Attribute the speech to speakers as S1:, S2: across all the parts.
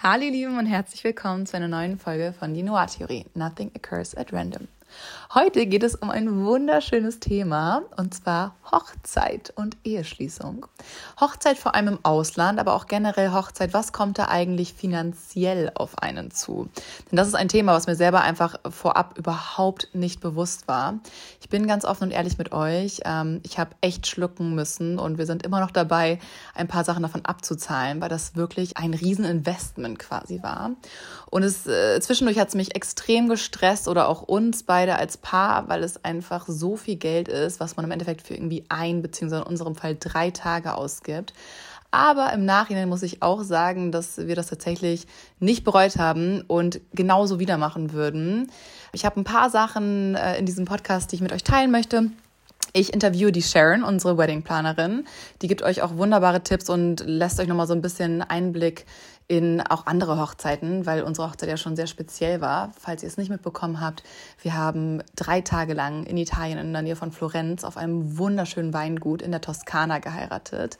S1: Hallo ihr Lieben und herzlich willkommen zu einer neuen Folge von die Noir Theorie. Nothing occurs at random. Heute geht es um ein wunderschönes Thema und zwar Hochzeit und Eheschließung. Hochzeit vor allem im Ausland, aber auch generell Hochzeit. Was kommt da eigentlich finanziell auf einen zu? Denn das ist ein Thema, was mir selber einfach vorab überhaupt nicht bewusst war. Ich bin ganz offen und ehrlich mit euch. Ähm, ich habe echt schlucken müssen und wir sind immer noch dabei, ein paar Sachen davon abzuzahlen, weil das wirklich ein Rieseninvestment quasi war. Und es äh, zwischendurch hat es mich extrem gestresst oder auch uns beide als Paar, weil es einfach so viel Geld ist, was man im Endeffekt für irgendwie ein beziehungsweise in unserem Fall drei Tage ausgibt. Aber im Nachhinein muss ich auch sagen, dass wir das tatsächlich nicht bereut haben und genauso wieder machen würden. Ich habe ein paar Sachen äh, in diesem Podcast, die ich mit euch teilen möchte. Ich interviewe die Sharon, unsere Weddingplanerin. Die gibt euch auch wunderbare Tipps und lässt euch nochmal so ein bisschen Einblick in auch andere Hochzeiten, weil unsere Hochzeit ja schon sehr speziell war. Falls ihr es nicht mitbekommen habt, wir haben drei Tage lang in Italien in der Nähe von Florenz auf einem wunderschönen Weingut in der Toskana geheiratet.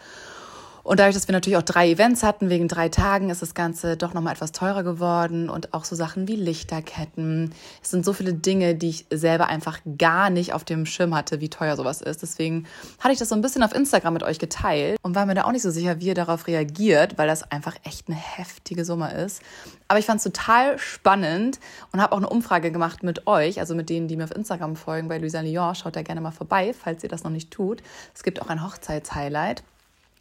S1: Und dadurch, dass wir natürlich auch drei Events hatten, wegen drei Tagen, ist das Ganze doch nochmal etwas teurer geworden und auch so Sachen wie Lichterketten. Es sind so viele Dinge, die ich selber einfach gar nicht auf dem Schirm hatte, wie teuer sowas ist. Deswegen hatte ich das so ein bisschen auf Instagram mit euch geteilt und war mir da auch nicht so sicher, wie ihr darauf reagiert, weil das einfach echt eine heftige Summe ist. Aber ich fand es total spannend und habe auch eine Umfrage gemacht mit euch, also mit denen, die mir auf Instagram folgen, bei Luisa Lyon. Schaut da gerne mal vorbei, falls ihr das noch nicht tut. Es gibt auch ein Hochzeitshighlight.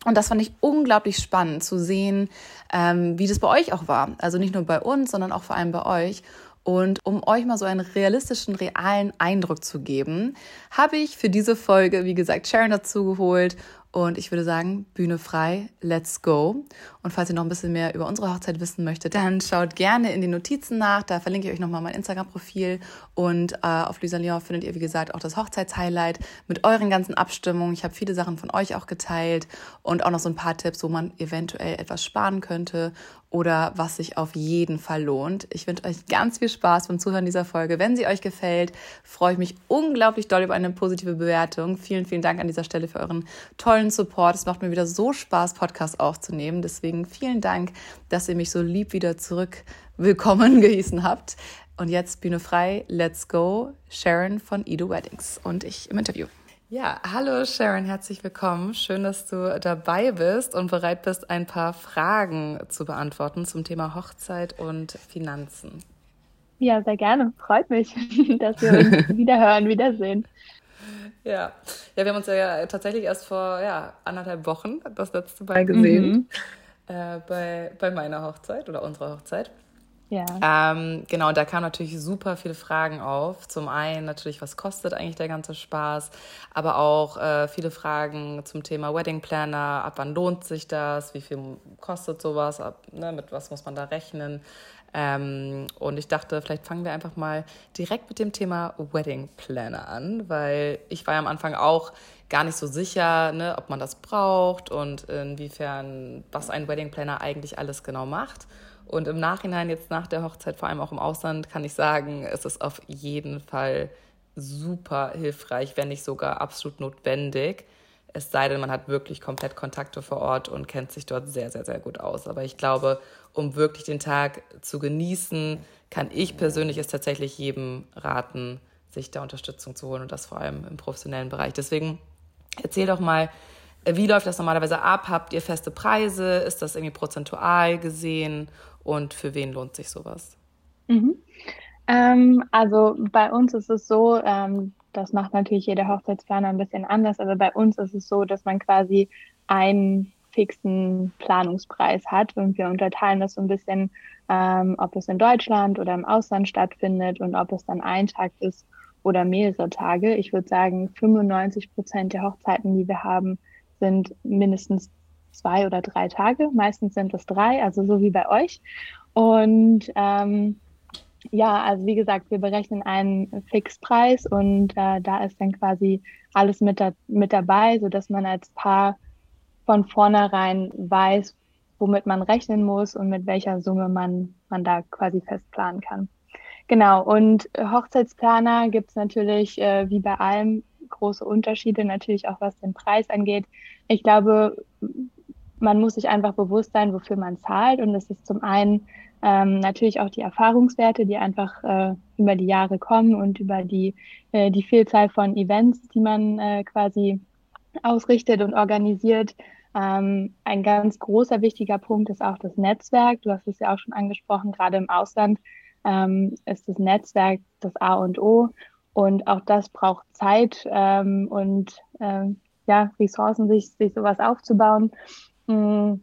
S1: Und das fand ich unglaublich spannend zu sehen, ähm, wie das bei euch auch war. Also nicht nur bei uns, sondern auch vor allem bei euch. Und um euch mal so einen realistischen, realen Eindruck zu geben, habe ich für diese Folge, wie gesagt, Sharon dazu geholt und ich würde sagen, Bühne frei, let's go. Und falls ihr noch ein bisschen mehr über unsere Hochzeit wissen möchtet, dann schaut gerne in den Notizen nach. Da verlinke ich euch nochmal mein Instagram-Profil. Und äh, auf Lisa Lyon findet ihr, wie gesagt, auch das Hochzeitshighlight mit euren ganzen Abstimmungen. Ich habe viele Sachen von euch auch geteilt und auch noch so ein paar Tipps, wo man eventuell etwas sparen könnte oder was sich auf jeden Fall lohnt. Ich wünsche euch ganz viel Spaß beim Zuhören dieser Folge. Wenn sie euch gefällt, freue ich mich unglaublich doll über eine positive Bewertung. Vielen, vielen Dank an dieser Stelle für euren tollen Support. Es macht mir wieder so Spaß, Podcast aufzunehmen. Deswegen vielen Dank, dass ihr mich so lieb wieder zurück willkommen gehießen habt. Und jetzt Bühne frei, let's go. Sharon von Edo Weddings und ich im Interview. Ja, hallo Sharon, herzlich willkommen. Schön, dass du dabei bist und bereit bist, ein paar Fragen zu beantworten zum Thema Hochzeit und Finanzen.
S2: Ja, sehr gerne. Freut mich, dass wir uns wiederhören, wiedersehen.
S1: Ja. ja, wir haben uns ja tatsächlich erst vor ja, anderthalb Wochen das letzte Mal gesehen. Mhm. Äh, bei, bei meiner Hochzeit oder unserer Hochzeit. Ja. Ähm, genau, da kamen natürlich super viele Fragen auf. Zum einen natürlich, was kostet eigentlich der ganze Spaß, aber auch äh, viele Fragen zum Thema Wedding Planner. Ab wann lohnt sich das? Wie viel kostet sowas? Ab, ne, mit was muss man da rechnen? Ähm, und ich dachte, vielleicht fangen wir einfach mal direkt mit dem Thema Wedding Planner an, weil ich war ja am Anfang auch gar nicht so sicher, ne, ob man das braucht und inwiefern, was ein Wedding Planner eigentlich alles genau macht. Und im Nachhinein, jetzt nach der Hochzeit, vor allem auch im Ausland, kann ich sagen, es ist auf jeden Fall super hilfreich, wenn nicht sogar absolut notwendig. Es sei denn, man hat wirklich komplett Kontakte vor Ort und kennt sich dort sehr, sehr, sehr gut aus. Aber ich glaube, um wirklich den Tag zu genießen, kann ich persönlich es tatsächlich jedem raten, sich da Unterstützung zu holen und das vor allem im professionellen Bereich. Deswegen erzähl doch mal, wie läuft das normalerweise ab? Habt ihr feste Preise? Ist das irgendwie prozentual gesehen? und für wen lohnt sich sowas?
S2: Mhm. Ähm, also bei uns ist es so, ähm, das macht natürlich jeder Hochzeitsplaner ein bisschen anders, aber bei uns ist es so, dass man quasi einen fixen Planungspreis hat und wir unterteilen das so ein bisschen, ähm, ob es in Deutschland oder im Ausland stattfindet und ob es dann ein Tag ist oder mehrere Tage. Ich würde sagen, 95 Prozent der Hochzeiten, die wir haben, sind mindestens zwei oder drei Tage. Meistens sind es drei, also so wie bei euch. Und ähm, ja, also wie gesagt, wir berechnen einen Fixpreis und äh, da ist dann quasi alles mit, da, mit dabei, sodass man als Paar von vornherein weiß, womit man rechnen muss und mit welcher Summe man, man da quasi festplanen kann. Genau, und Hochzeitsplaner gibt es natürlich äh, wie bei allem große Unterschiede, natürlich auch was den Preis angeht. Ich glaube, man muss sich einfach bewusst sein, wofür man zahlt. Und es ist zum einen ähm, natürlich auch die Erfahrungswerte, die einfach äh, über die Jahre kommen und über die, äh, die Vielzahl von Events, die man äh, quasi ausrichtet und organisiert. Ähm, ein ganz großer wichtiger Punkt ist auch das Netzwerk. Du hast es ja auch schon angesprochen, gerade im Ausland ähm, ist das Netzwerk das A und O. Und auch das braucht Zeit ähm, und ähm, ja, Ressourcen, sich, sich sowas aufzubauen. Mhm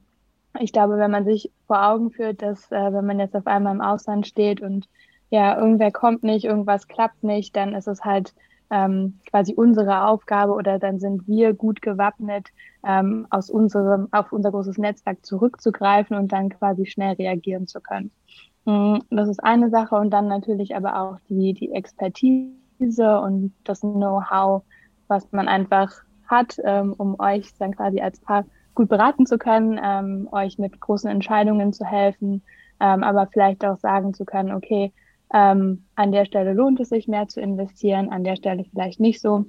S2: ich glaube, wenn man sich vor Augen führt, dass äh, wenn man jetzt auf einmal im Ausland steht und ja, irgendwer kommt nicht, irgendwas klappt nicht, dann ist es halt ähm, quasi unsere Aufgabe oder dann sind wir gut gewappnet, ähm, aus unserem, auf unser großes Netzwerk zurückzugreifen und dann quasi schnell reagieren zu können. Mhm, das ist eine Sache und dann natürlich aber auch die, die Expertise und das Know-how, was man einfach hat, ähm, um euch dann quasi als Paar gut beraten zu können, ähm, euch mit großen Entscheidungen zu helfen, ähm, aber vielleicht auch sagen zu können, okay, ähm, an der Stelle lohnt es sich mehr zu investieren, an der Stelle vielleicht nicht so.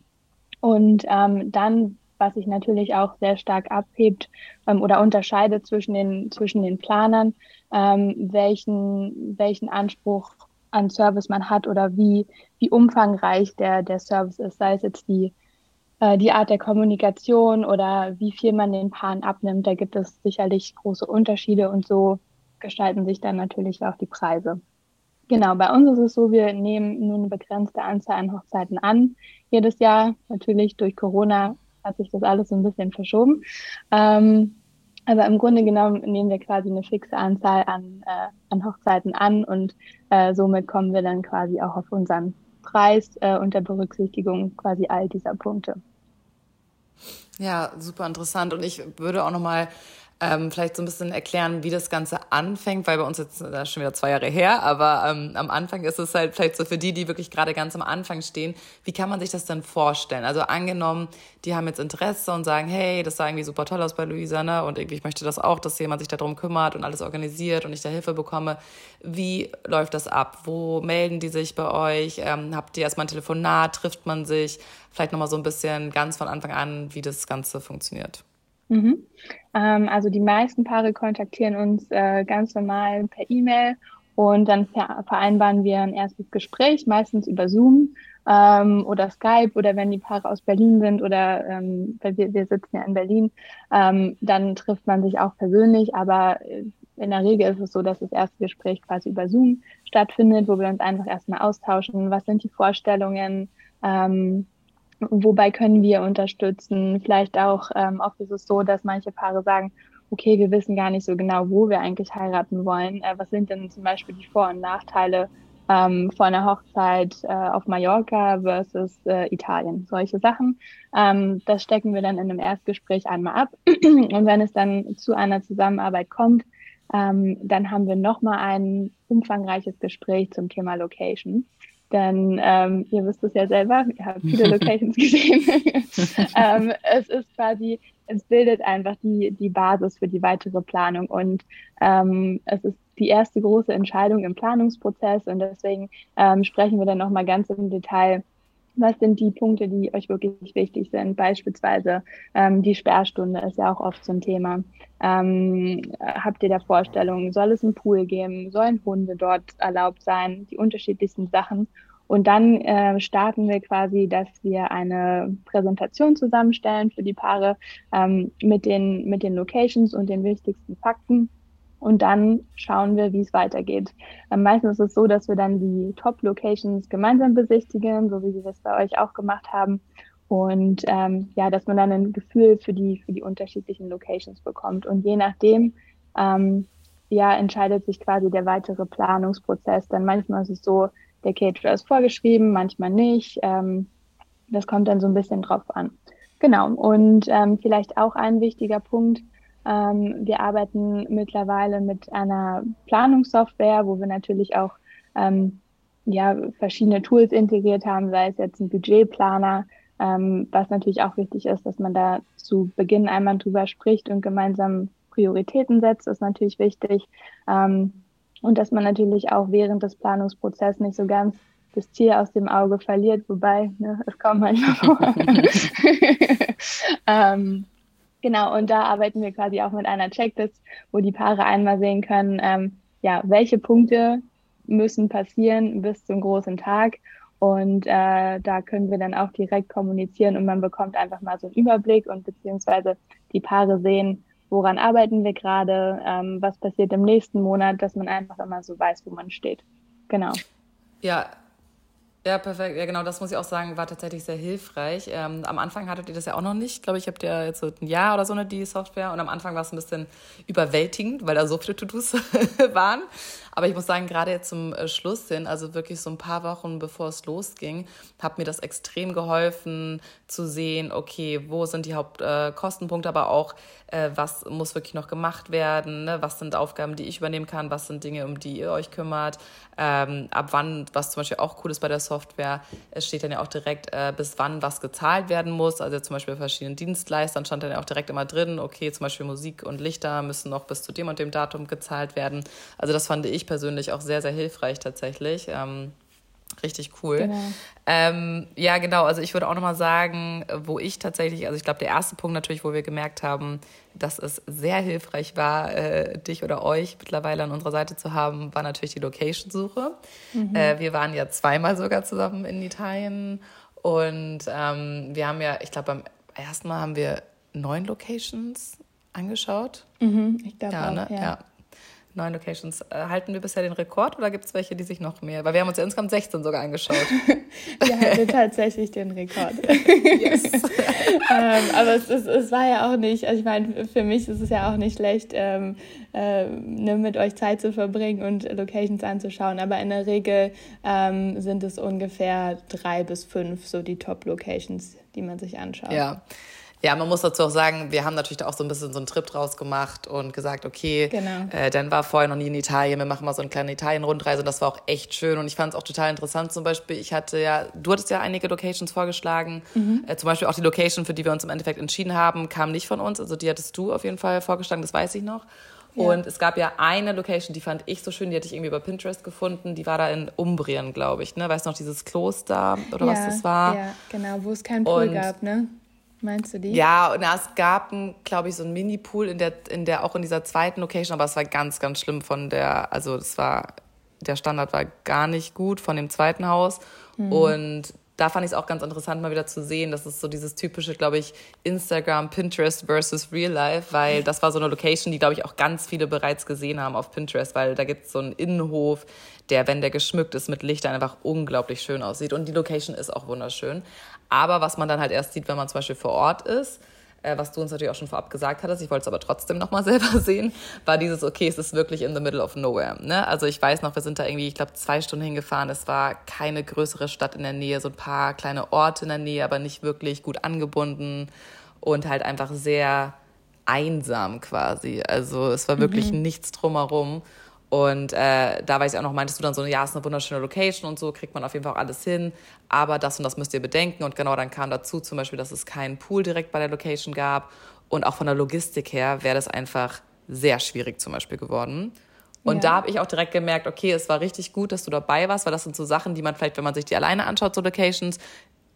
S2: Und ähm, dann, was sich natürlich auch sehr stark abhebt ähm, oder unterscheidet zwischen den, zwischen den Planern, welchen, welchen Anspruch an Service man hat oder wie, wie umfangreich der, der Service ist, sei es jetzt die äh, die Art der Kommunikation oder wie viel man den Paaren abnimmt, da gibt es sicherlich große Unterschiede und so gestalten sich dann natürlich auch die Preise. Genau, bei uns ist es so, wir nehmen nur eine begrenzte Anzahl an Hochzeiten an jedes Jahr. Natürlich durch Corona hat sich das alles so ein bisschen verschoben. Ähm, aber im Grunde genommen nehmen wir quasi eine fixe Anzahl an, äh, an Hochzeiten an und äh, somit kommen wir dann quasi auch auf unseren Preis äh, unter Berücksichtigung quasi all dieser Punkte.
S1: Ja, super interessant. Und ich würde auch nochmal ähm, vielleicht so ein bisschen erklären, wie das Ganze anfängt, weil bei uns jetzt, das ist schon wieder zwei Jahre her, aber ähm, am Anfang ist es halt vielleicht so für die, die wirklich gerade ganz am Anfang stehen, wie kann man sich das denn vorstellen? Also angenommen, die haben jetzt Interesse und sagen, hey, das sah irgendwie super toll aus bei Luisa, ne? Und irgendwie, ich möchte das auch, dass jemand sich darum kümmert und alles organisiert und ich da Hilfe bekomme. Wie läuft das ab? Wo melden die sich bei euch? Ähm, habt ihr erstmal ein Telefonat? Trifft man sich? Vielleicht nochmal so ein bisschen ganz von Anfang an, wie das Ganze funktioniert.
S2: Mhm. Ähm, also die meisten Paare kontaktieren uns äh, ganz normal per E-Mail und dann ver vereinbaren wir ein erstes Gespräch, meistens über Zoom ähm, oder Skype oder wenn die Paare aus Berlin sind oder ähm, wir, wir sitzen ja in Berlin, ähm, dann trifft man sich auch persönlich, aber äh, in der Regel ist es so, dass das erste Gespräch quasi über Zoom stattfindet, wo wir uns einfach erstmal austauschen, was sind die Vorstellungen, ähm, wobei können wir unterstützen? Vielleicht auch, ähm, oft ist es so, dass manche Paare sagen, okay, wir wissen gar nicht so genau, wo wir eigentlich heiraten wollen. Äh, was sind denn zum Beispiel die Vor- und Nachteile ähm, von einer Hochzeit äh, auf Mallorca versus äh, Italien? Solche Sachen. Ähm, das stecken wir dann in einem Erstgespräch einmal ab. und wenn es dann zu einer Zusammenarbeit kommt, ähm, dann haben wir nochmal ein umfangreiches Gespräch zum Thema Location. Denn ähm, ihr wisst es ja selber, ihr habt viele Locations gesehen. ähm, es ist quasi, es bildet einfach die, die Basis für die weitere Planung und ähm, es ist die erste große Entscheidung im Planungsprozess und deswegen ähm, sprechen wir dann nochmal ganz im Detail was sind die Punkte, die euch wirklich wichtig sind? Beispielsweise ähm, die Sperrstunde ist ja auch oft so ein Thema. Ähm, habt ihr da Vorstellungen? Soll es einen Pool geben? Sollen Hunde dort erlaubt sein? Die unterschiedlichsten Sachen. Und dann äh, starten wir quasi, dass wir eine Präsentation zusammenstellen für die Paare ähm, mit, den, mit den Locations und den wichtigsten Fakten und dann schauen wir, wie es weitergeht. Ähm, meistens ist es so, dass wir dann die Top-Locations gemeinsam besichtigen, so wie wir das bei euch auch gemacht haben. Und ähm, ja, dass man dann ein Gefühl für die, für die unterschiedlichen Locations bekommt. Und je nachdem, ähm, ja, entscheidet sich quasi der weitere Planungsprozess. Denn manchmal ist es so, der Caterer ist vorgeschrieben, manchmal nicht. Ähm, das kommt dann so ein bisschen drauf an. Genau. Und ähm, vielleicht auch ein wichtiger Punkt, ähm, wir arbeiten mittlerweile mit einer Planungssoftware, wo wir natürlich auch ähm, ja, verschiedene Tools integriert haben, sei es jetzt ein Budgetplaner, ähm, was natürlich auch wichtig ist, dass man da zu Beginn einmal drüber spricht und gemeinsam Prioritäten setzt, ist natürlich wichtig. Ähm, und dass man natürlich auch während des Planungsprozesses nicht so ganz das Ziel aus dem Auge verliert, wobei, ne, es kommt manchmal vor. ähm, Genau, und da arbeiten wir quasi auch mit einer Checklist, wo die Paare einmal sehen können, ähm, ja, welche Punkte müssen passieren bis zum großen Tag. Und äh, da können wir dann auch direkt kommunizieren und man bekommt einfach mal so einen Überblick und beziehungsweise die Paare sehen, woran arbeiten wir gerade, ähm, was passiert im nächsten Monat, dass man einfach immer so weiß, wo man steht. Genau.
S1: Ja, ja, perfekt. Ja, genau, das muss ich auch sagen, war tatsächlich sehr hilfreich. Ähm, am Anfang hattet ihr das ja auch noch nicht. Ich glaube, ich habe ja jetzt so ein Jahr oder so eine die Software und am Anfang war es ein bisschen überwältigend, weil da so viele To-Dos waren. Aber ich muss sagen, gerade jetzt zum äh, Schluss hin, also wirklich so ein paar Wochen bevor es losging, hat mir das extrem geholfen zu sehen, okay, wo sind die Hauptkostenpunkte, äh, aber auch, äh, was muss wirklich noch gemacht werden, ne? was sind Aufgaben, die ich übernehmen kann, was sind Dinge, um die ihr euch kümmert, ähm, ab wann, was zum Beispiel auch cool ist bei der Software, es steht dann ja auch direkt, äh, bis wann was gezahlt werden muss, also zum Beispiel bei verschiedenen Dienstleistern stand dann ja auch direkt immer drin, okay, zum Beispiel Musik und Lichter müssen noch bis zu dem und dem Datum gezahlt werden. Also das fand ich persönlich auch sehr, sehr hilfreich tatsächlich. Ähm, richtig cool. Genau. Ähm, ja, genau. Also ich würde auch nochmal sagen, wo ich tatsächlich, also ich glaube, der erste Punkt natürlich, wo wir gemerkt haben, dass es sehr hilfreich war, äh, dich oder euch mittlerweile an unserer Seite zu haben, war natürlich die Location-Suche. Mhm. Äh, wir waren ja zweimal sogar zusammen in Italien und ähm, wir haben ja, ich glaube, beim ersten Mal haben wir neun Locations angeschaut.
S2: Mhm, ich glaube
S1: ja,
S2: auch,
S1: ne? ja. ja neun Locations. Äh, halten wir bisher den Rekord oder gibt es welche, die sich noch mehr? Weil wir haben uns ja insgesamt 16 sogar angeschaut.
S2: wir hatten tatsächlich den Rekord. yes. ähm, aber es, es, es war ja auch nicht, also ich meine, für mich ist es ja auch nicht schlecht, ähm, äh, ne, mit euch Zeit zu verbringen und Locations anzuschauen. Aber in der Regel ähm, sind es ungefähr drei bis fünf, so die Top-Locations, die man sich anschaut.
S1: Ja. Ja, man muss dazu auch sagen, wir haben natürlich da auch so ein bisschen so einen Trip draus gemacht und gesagt, okay, genau. äh, Dan war vorher noch nie in Italien, wir machen mal so eine kleine Italien-Rundreise und das war auch echt schön und ich fand es auch total interessant zum Beispiel, ich hatte ja, du hattest ja einige Locations vorgeschlagen, mhm. äh, zum Beispiel auch die Location, für die wir uns im Endeffekt entschieden haben, kam nicht von uns, also die hattest du auf jeden Fall vorgeschlagen, das weiß ich noch. Ja. Und es gab ja eine Location, die fand ich so schön, die hatte ich irgendwie über Pinterest gefunden. Die war da in Umbrien, glaube ich. Ne? Weißt du noch, dieses Kloster oder
S2: ja,
S1: was das war?
S2: Ja, genau, wo es keinen Pool und gab, ne? Meinst du die?
S1: Ja, und es gab, glaube ich, so einen Mini-Pool in der, in der, auch in dieser zweiten Location, aber es war ganz, ganz schlimm von der, also das war, der Standard war gar nicht gut von dem zweiten Haus. Mhm. Und da fand ich es auch ganz interessant, mal wieder zu sehen. Das ist so dieses typische, glaube ich, Instagram, Pinterest versus Real Life, weil das war so eine Location, die, glaube ich, auch ganz viele bereits gesehen haben auf Pinterest, weil da gibt es so einen Innenhof, der, wenn der geschmückt ist mit Lichtern, einfach unglaublich schön aussieht. Und die Location ist auch wunderschön. Aber was man dann halt erst sieht, wenn man zum Beispiel vor Ort ist, äh, was du uns natürlich auch schon vorab gesagt hattest, ich wollte es aber trotzdem nochmal selber sehen, war dieses, okay, es ist wirklich in the middle of nowhere. Ne? Also ich weiß noch, wir sind da irgendwie, ich glaube, zwei Stunden hingefahren. Es war keine größere Stadt in der Nähe, so ein paar kleine Orte in der Nähe, aber nicht wirklich gut angebunden und halt einfach sehr einsam quasi. Also es war wirklich mhm. nichts drumherum. Und äh, da weiß ich auch noch, meintest du dann so, ja, es ist eine wunderschöne Location und so, kriegt man auf jeden Fall auch alles hin, aber das und das müsst ihr bedenken. Und genau dann kam dazu zum Beispiel, dass es keinen Pool direkt bei der Location gab. Und auch von der Logistik her wäre das einfach sehr schwierig zum Beispiel geworden. Und ja. da habe ich auch direkt gemerkt, okay, es war richtig gut, dass du dabei warst, weil das sind so Sachen, die man vielleicht, wenn man sich die alleine anschaut, so Locations,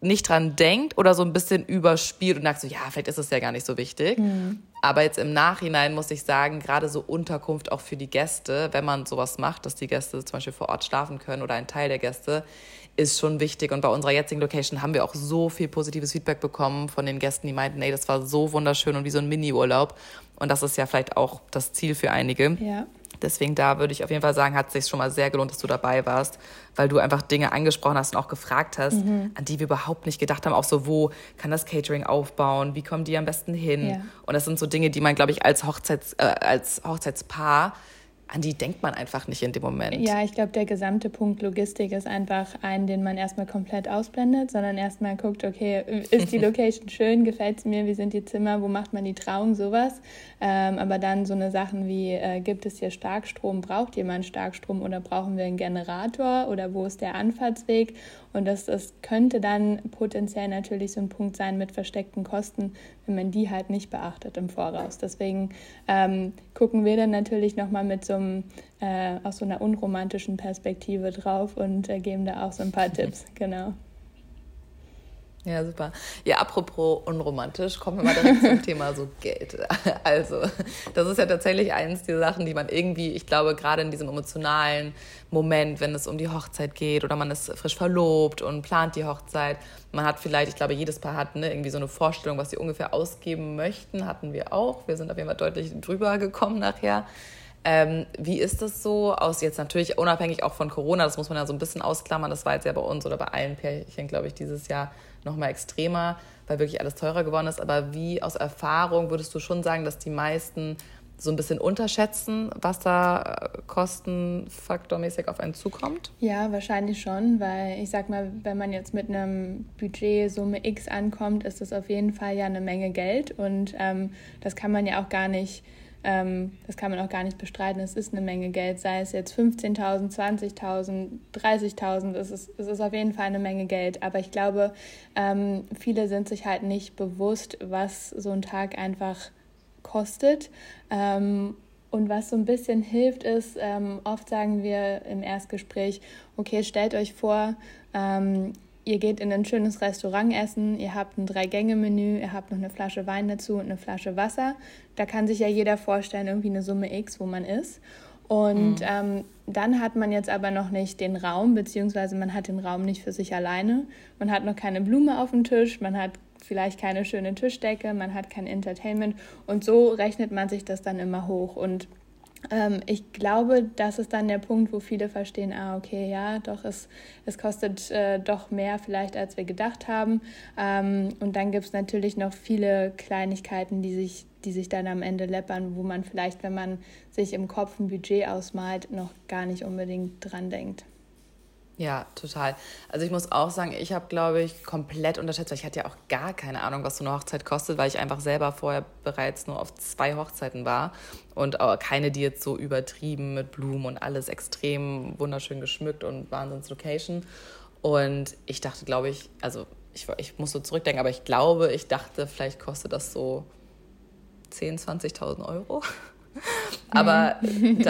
S1: nicht dran denkt oder so ein bisschen überspielt und sagt so, ja, vielleicht ist es ja gar nicht so wichtig. Mhm. Aber jetzt im Nachhinein muss ich sagen, gerade so Unterkunft auch für die Gäste, wenn man sowas macht, dass die Gäste zum Beispiel vor Ort schlafen können oder ein Teil der Gäste, ist schon wichtig. Und bei unserer jetzigen Location haben wir auch so viel positives Feedback bekommen von den Gästen, die meinten, ey, das war so wunderschön und wie so ein Mini-Urlaub. Und das ist ja vielleicht auch das Ziel für einige.
S2: Ja.
S1: Deswegen da würde ich auf jeden Fall sagen, hat es sich schon mal sehr gelohnt, dass du dabei warst, weil du einfach Dinge angesprochen hast und auch gefragt hast, mhm. an die wir überhaupt nicht gedacht haben. Auch so, wo kann das Catering aufbauen? Wie kommen die am besten hin? Ja. Und das sind so Dinge, die man, glaube ich, als, Hochzeits, äh, als Hochzeitspaar an die denkt man einfach nicht in dem Moment.
S2: Ja, ich glaube, der gesamte Punkt Logistik ist einfach ein, den man erstmal komplett ausblendet, sondern erstmal guckt, okay, ist die Location schön, gefällt es mir, wie sind die Zimmer, wo macht man die Trauung, sowas. Ähm, aber dann so eine Sachen wie, äh, gibt es hier Starkstrom, braucht jemand Starkstrom? Oder brauchen wir einen Generator? Oder wo ist der Anfahrtsweg? Und das, das könnte dann potenziell natürlich so ein Punkt sein mit versteckten Kosten, wenn man die halt nicht beachtet im Voraus. Deswegen ähm, gucken wir dann natürlich nochmal mit so einem, äh, aus so einer unromantischen Perspektive drauf und äh, geben da auch so ein paar Tipps, genau.
S1: Ja, super. Ja, apropos unromantisch, kommen wir mal direkt zum Thema so Geld. Also, das ist ja tatsächlich eines der Sachen, die man irgendwie, ich glaube, gerade in diesem emotionalen Moment, wenn es um die Hochzeit geht oder man ist frisch verlobt und plant die Hochzeit, man hat vielleicht, ich glaube, jedes Paar hat ne, irgendwie so eine Vorstellung, was sie ungefähr ausgeben möchten, hatten wir auch. Wir sind auf jeden Fall deutlich drüber gekommen nachher. Ähm, wie ist das so aus jetzt natürlich unabhängig auch von Corona, das muss man ja so ein bisschen ausklammern, das war jetzt ja bei uns oder bei allen Pärchen, glaube ich, dieses Jahr nochmal extremer, weil wirklich alles teurer geworden ist. Aber wie aus Erfahrung würdest du schon sagen, dass die meisten so ein bisschen unterschätzen, was da äh, kostenfaktormäßig auf einen zukommt?
S2: Ja, wahrscheinlich schon, weil ich sag mal, wenn man jetzt mit einem Budget Summe X ankommt, ist das auf jeden Fall ja eine Menge Geld und ähm, das kann man ja auch gar nicht ähm, das kann man auch gar nicht bestreiten. Es ist eine Menge Geld, sei es jetzt 15.000, 20.000, 30.000. Es ist, es ist auf jeden Fall eine Menge Geld. Aber ich glaube, ähm, viele sind sich halt nicht bewusst, was so ein Tag einfach kostet. Ähm, und was so ein bisschen hilft, ist, ähm, oft sagen wir im Erstgespräch, okay, stellt euch vor, ähm, ihr geht in ein schönes Restaurant essen, ihr habt ein Drei-Gänge-Menü, ihr habt noch eine Flasche Wein dazu und eine Flasche Wasser. Da kann sich ja jeder vorstellen, irgendwie eine Summe X, wo man ist. Und mhm. ähm, dann hat man jetzt aber noch nicht den Raum, beziehungsweise man hat den Raum nicht für sich alleine. Man hat noch keine Blume auf dem Tisch, man hat vielleicht keine schöne Tischdecke, man hat kein Entertainment. Und so rechnet man sich das dann immer hoch. Und ähm, ich glaube, das ist dann der Punkt, wo viele verstehen, ah, okay, ja, doch, es, es kostet äh, doch mehr vielleicht, als wir gedacht haben. Ähm, und dann gibt es natürlich noch viele Kleinigkeiten, die sich, die sich dann am Ende läppern, wo man vielleicht, wenn man sich im Kopf ein Budget ausmalt, noch gar nicht unbedingt dran denkt.
S1: Ja, total. Also ich muss auch sagen, ich habe, glaube ich, komplett unterschätzt, weil ich hatte ja auch gar keine Ahnung, was so eine Hochzeit kostet, weil ich einfach selber vorher bereits nur auf zwei Hochzeiten war und auch keine, die jetzt so übertrieben mit Blumen und alles extrem wunderschön geschmückt und Wahnsinns-Location. Und ich dachte, glaube ich, also ich, ich muss so zurückdenken, aber ich glaube, ich dachte, vielleicht kostet das so 10.000, 20.000 Euro. Aber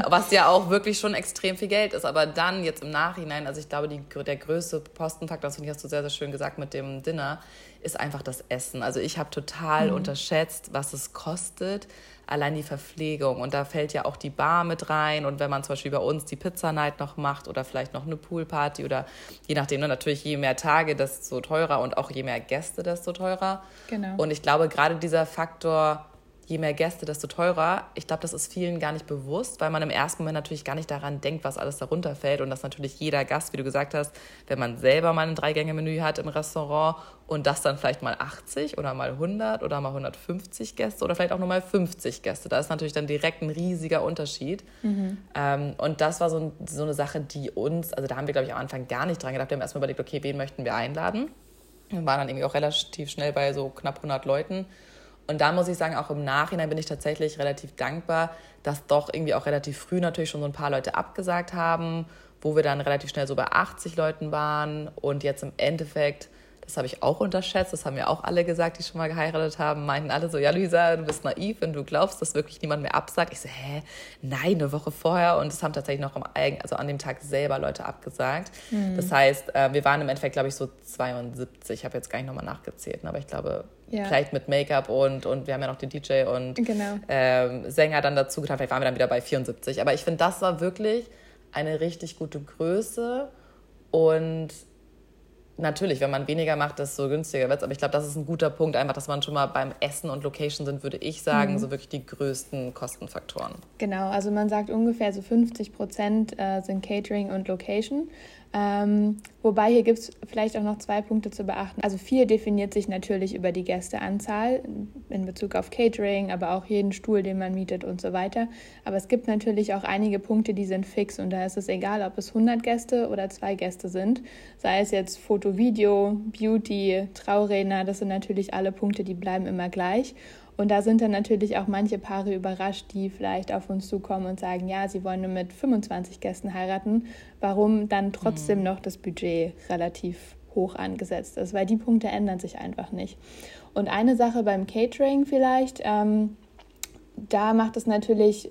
S1: was ja auch wirklich schon extrem viel Geld ist. Aber dann jetzt im Nachhinein, also ich glaube, die, der größte Postenfaktor, das finde ich, hast du sehr, sehr schön gesagt mit dem Dinner, ist einfach das Essen. Also ich habe total mhm. unterschätzt, was es kostet, allein die Verpflegung. Und da fällt ja auch die Bar mit rein. Und wenn man zum Beispiel bei uns die Pizza Night noch macht oder vielleicht noch eine Poolparty oder je nachdem, ne, natürlich je mehr Tage, desto teurer und auch je mehr Gäste, desto teurer. Genau. Und ich glaube, gerade dieser Faktor, je mehr Gäste, desto teurer. Ich glaube, das ist vielen gar nicht bewusst, weil man im ersten Moment natürlich gar nicht daran denkt, was alles darunter fällt und dass natürlich jeder Gast, wie du gesagt hast, wenn man selber mal ein Dreigänge-Menü hat im Restaurant und das dann vielleicht mal 80 oder mal 100 oder mal 150 Gäste oder vielleicht auch nur mal 50 Gäste. Da ist natürlich dann direkt ein riesiger Unterschied. Mhm. Ähm, und das war so, so eine Sache, die uns, also da haben wir, glaube ich, am Anfang gar nicht dran gedacht. Wir haben erstmal überlegt, okay, wen möchten wir einladen? Wir waren dann irgendwie auch relativ schnell bei so knapp 100 Leuten und da muss ich sagen, auch im Nachhinein bin ich tatsächlich relativ dankbar, dass doch irgendwie auch relativ früh natürlich schon so ein paar Leute abgesagt haben, wo wir dann relativ schnell so bei 80 Leuten waren und jetzt im Endeffekt das habe ich auch unterschätzt, das haben ja auch alle gesagt, die schon mal geheiratet haben, meinten alle so, ja Luisa, du bist naiv, wenn du glaubst, dass wirklich niemand mehr absagt. Ich so, hä, nein, eine Woche vorher und es haben tatsächlich noch am, also an dem Tag selber Leute abgesagt. Mhm. Das heißt, äh, wir waren im Endeffekt, glaube ich, so 72, ich habe jetzt gar nicht nochmal nachgezählt, aber ich glaube, ja. vielleicht mit Make-up und, und wir haben ja noch den DJ und genau. ähm, Sänger dann dazu getan, vielleicht waren wir dann wieder bei 74. Aber ich finde, das war wirklich eine richtig gute Größe und natürlich, wenn man weniger macht, desto günstiger wird es. Aber ich glaube, das ist ein guter Punkt, einfach, dass man schon mal beim Essen und Location sind, würde ich sagen, mhm. so wirklich die größten Kostenfaktoren.
S2: Genau, also man sagt ungefähr so 50 Prozent äh, sind Catering und Location. Ähm, wobei hier gibt es vielleicht auch noch zwei Punkte zu beachten. Also viel definiert sich natürlich über die Gästeanzahl in Bezug auf Catering, aber auch jeden Stuhl, den man mietet und so weiter. Aber es gibt natürlich auch einige Punkte, die sind fix und da ist es egal, ob es 100 Gäste oder zwei Gäste sind. Sei es jetzt Foto, Video, Beauty, Trauredner, das sind natürlich alle Punkte, die bleiben immer gleich. Und da sind dann natürlich auch manche Paare überrascht, die vielleicht auf uns zukommen und sagen, ja, sie wollen nur mit 25 Gästen heiraten. Warum dann trotzdem mhm. noch das Budget relativ hoch angesetzt ist? Weil die Punkte ändern sich einfach nicht. Und eine Sache beim Catering vielleicht, ähm, da macht es natürlich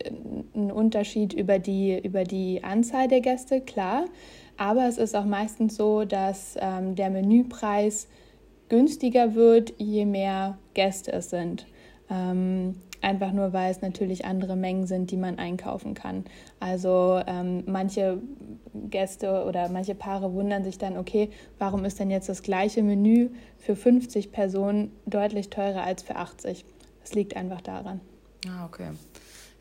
S2: einen Unterschied über die, über die Anzahl der Gäste, klar. Aber es ist auch meistens so, dass ähm, der Menüpreis günstiger wird, je mehr Gäste es sind. Ähm, einfach nur, weil es natürlich andere Mengen sind, die man einkaufen kann. Also ähm, manche Gäste oder manche Paare wundern sich dann, okay, warum ist denn jetzt das gleiche Menü für 50 Personen deutlich teurer als für 80? Das liegt einfach daran.
S1: Ah, okay.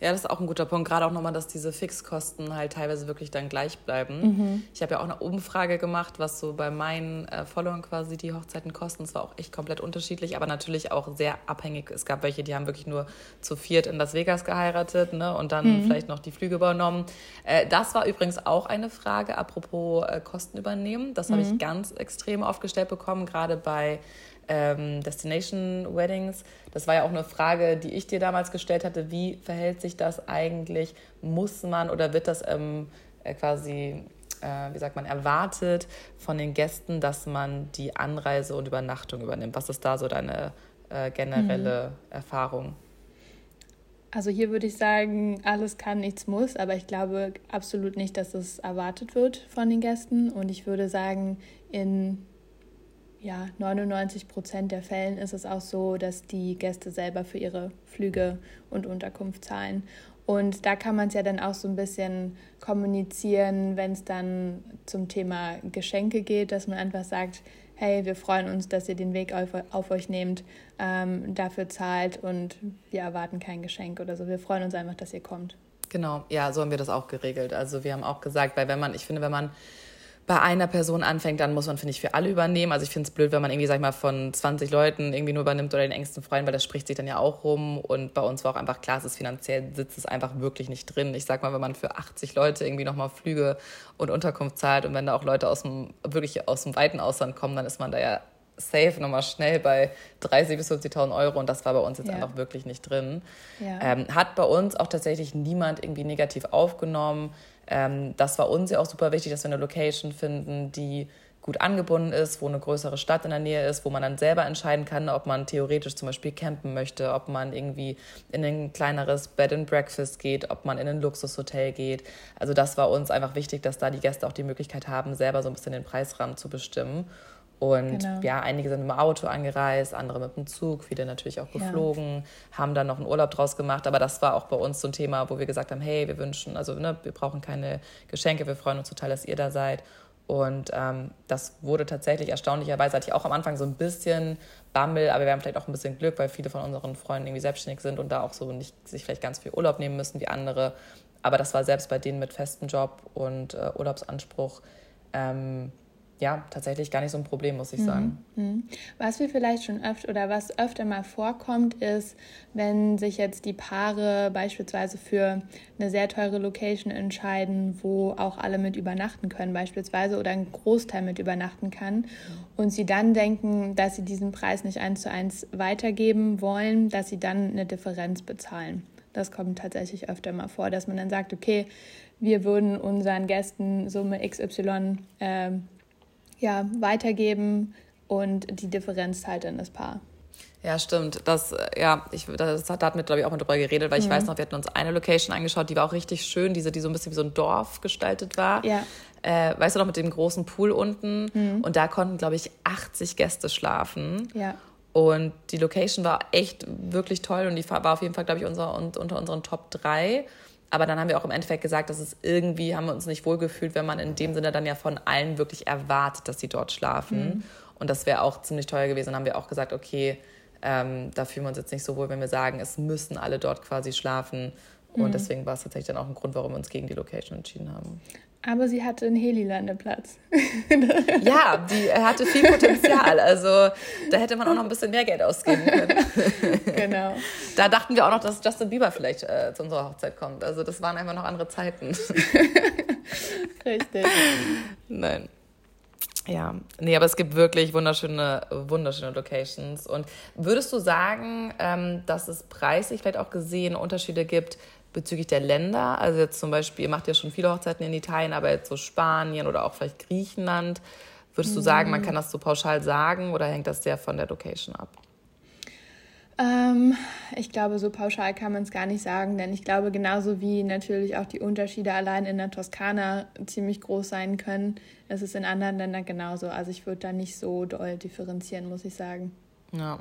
S1: Ja, das ist auch ein guter Punkt. Gerade auch nochmal, dass diese Fixkosten halt teilweise wirklich dann gleich bleiben. Mhm. Ich habe ja auch eine Umfrage gemacht, was so bei meinen äh, Followern quasi die Hochzeiten kosten. Es war auch echt komplett unterschiedlich, aber natürlich auch sehr abhängig. Es gab welche, die haben wirklich nur zu viert in Las Vegas geheiratet ne? und dann mhm. vielleicht noch die Flüge übernommen. Äh, das war übrigens auch eine Frage, apropos äh, Kosten übernehmen. Das habe ich mhm. ganz extrem aufgestellt bekommen, gerade bei ähm, Destination Weddings. Das war ja auch eine Frage, die ich dir damals gestellt hatte. Wie verhält sich das eigentlich? Muss man oder wird das ähm, äh, quasi, äh, wie sagt man, erwartet von den Gästen, dass man die Anreise und Übernachtung übernimmt? Was ist da so deine äh, generelle mhm. Erfahrung?
S2: Also hier würde ich sagen, alles kann, nichts muss, aber ich glaube absolut nicht, dass es erwartet wird von den Gästen. Und ich würde sagen, in ja, 99 Prozent der Fällen ist es auch so, dass die Gäste selber für ihre Flüge und Unterkunft zahlen. Und da kann man es ja dann auch so ein bisschen kommunizieren, wenn es dann zum Thema Geschenke geht, dass man einfach sagt, hey, wir freuen uns, dass ihr den Weg auf, auf euch nehmt, ähm, dafür zahlt und wir erwarten kein Geschenk oder so. Wir freuen uns einfach, dass ihr kommt.
S1: Genau, ja, so haben wir das auch geregelt. Also wir haben auch gesagt, weil wenn man, ich finde, wenn man bei einer Person anfängt, dann muss man, finde ich, für alle übernehmen. Also ich finde es blöd, wenn man irgendwie, sag ich mal, von 20 Leuten irgendwie nur übernimmt oder den engsten Freunden, weil das spricht sich dann ja auch rum. Und bei uns war auch einfach klar, es ist finanziell, sitzt es einfach wirklich nicht drin. Ich sag mal, wenn man für 80 Leute irgendwie nochmal Flüge und Unterkunft zahlt und wenn da auch Leute aus dem, wirklich aus dem weiten Ausland kommen, dann ist man da ja safe nochmal schnell bei 30.000 bis 50.000 Euro und das war bei uns jetzt ja. einfach wirklich nicht drin. Ja. Ähm, hat bei uns auch tatsächlich niemand irgendwie negativ aufgenommen. Ähm, das war uns ja auch super wichtig, dass wir eine Location finden, die gut angebunden ist, wo eine größere Stadt in der Nähe ist, wo man dann selber entscheiden kann, ob man theoretisch zum Beispiel campen möchte, ob man irgendwie in ein kleineres Bed and Breakfast geht, ob man in ein Luxushotel geht. Also das war uns einfach wichtig, dass da die Gäste auch die Möglichkeit haben, selber so ein bisschen den Preisrahmen zu bestimmen. Und genau. ja, einige sind mit dem Auto angereist, andere mit dem Zug, viele natürlich auch geflogen, ja. haben dann noch einen Urlaub draus gemacht. Aber das war auch bei uns so ein Thema, wo wir gesagt haben, hey, wir wünschen, also ne, wir brauchen keine Geschenke, wir freuen uns total, dass ihr da seid. Und ähm, das wurde tatsächlich erstaunlicherweise, hatte ich auch am Anfang so ein bisschen Bammel, aber wir haben vielleicht auch ein bisschen Glück, weil viele von unseren Freunden irgendwie selbstständig sind und da auch so nicht sich vielleicht ganz viel Urlaub nehmen müssen wie andere. Aber das war selbst bei denen mit festem Job und äh, Urlaubsanspruch ähm, ja, tatsächlich gar nicht so ein Problem, muss ich sagen.
S2: Mhm. mhm. Was wir vielleicht schon öfter oder was öfter mal vorkommt, ist, wenn sich jetzt die Paare beispielsweise für eine sehr teure Location entscheiden, wo auch alle mit übernachten können, beispielsweise, oder ein Großteil mit übernachten kann, und sie dann denken, dass sie diesen Preis nicht eins zu eins weitergeben wollen, dass sie dann eine Differenz bezahlen. Das kommt tatsächlich öfter mal vor, dass man dann sagt, okay, wir würden unseren Gästen Summe XY äh, ja, weitergeben und die Differenz teilt dann das Paar.
S1: Ja, stimmt. Das, ja, ich, das hat, da hatten wir, glaube ich, auch mal drüber geredet, weil ich mhm. weiß noch, wir hatten uns eine Location angeschaut, die war auch richtig schön, diese, die so ein bisschen wie so ein Dorf gestaltet war. Ja. Äh, weißt du noch, mit dem großen Pool unten. Mhm. Und da konnten, glaube ich, 80 Gäste schlafen. Ja. Und die Location war echt wirklich toll und die war auf jeden Fall, glaube ich, unser, unter unseren Top 3. Aber dann haben wir auch im Endeffekt gesagt, dass es irgendwie, haben wir uns nicht wohlgefühlt, wenn man in dem Sinne dann ja von allen wirklich erwartet, dass sie dort schlafen. Mhm. Und das wäre auch ziemlich teuer gewesen. Dann haben wir auch gesagt, okay, ähm, da fühlen wir uns jetzt nicht so wohl, wenn wir sagen, es müssen alle dort quasi schlafen. Und mhm. deswegen war es tatsächlich dann auch ein Grund, warum wir uns gegen die Location entschieden haben.
S2: Aber sie hatte einen Heli-Landeplatz.
S1: ja, die hatte viel Potenzial. Also da hätte man auch noch ein bisschen mehr Geld ausgeben können. genau. Da dachten wir auch noch, dass Justin Bieber vielleicht äh, zu unserer Hochzeit kommt. Also das waren einfach noch andere Zeiten. Richtig. Nein. Ja, nee, aber es gibt wirklich wunderschöne, wunderschöne Locations. Und würdest du sagen, ähm, dass es preislich vielleicht auch gesehen Unterschiede gibt bezüglich der Länder? Also jetzt zum Beispiel, ihr macht ja schon viele Hochzeiten in Italien, aber jetzt so Spanien oder auch vielleicht Griechenland. Würdest du sagen, man kann das so pauschal sagen oder hängt das sehr von der Location ab?
S2: Ähm, ich glaube, so pauschal kann man es gar nicht sagen, denn ich glaube, genauso wie natürlich auch die Unterschiede allein in der Toskana ziemlich groß sein können, ist es in anderen Ländern genauso. Also ich würde da nicht so doll differenzieren, muss ich sagen.
S1: Ja.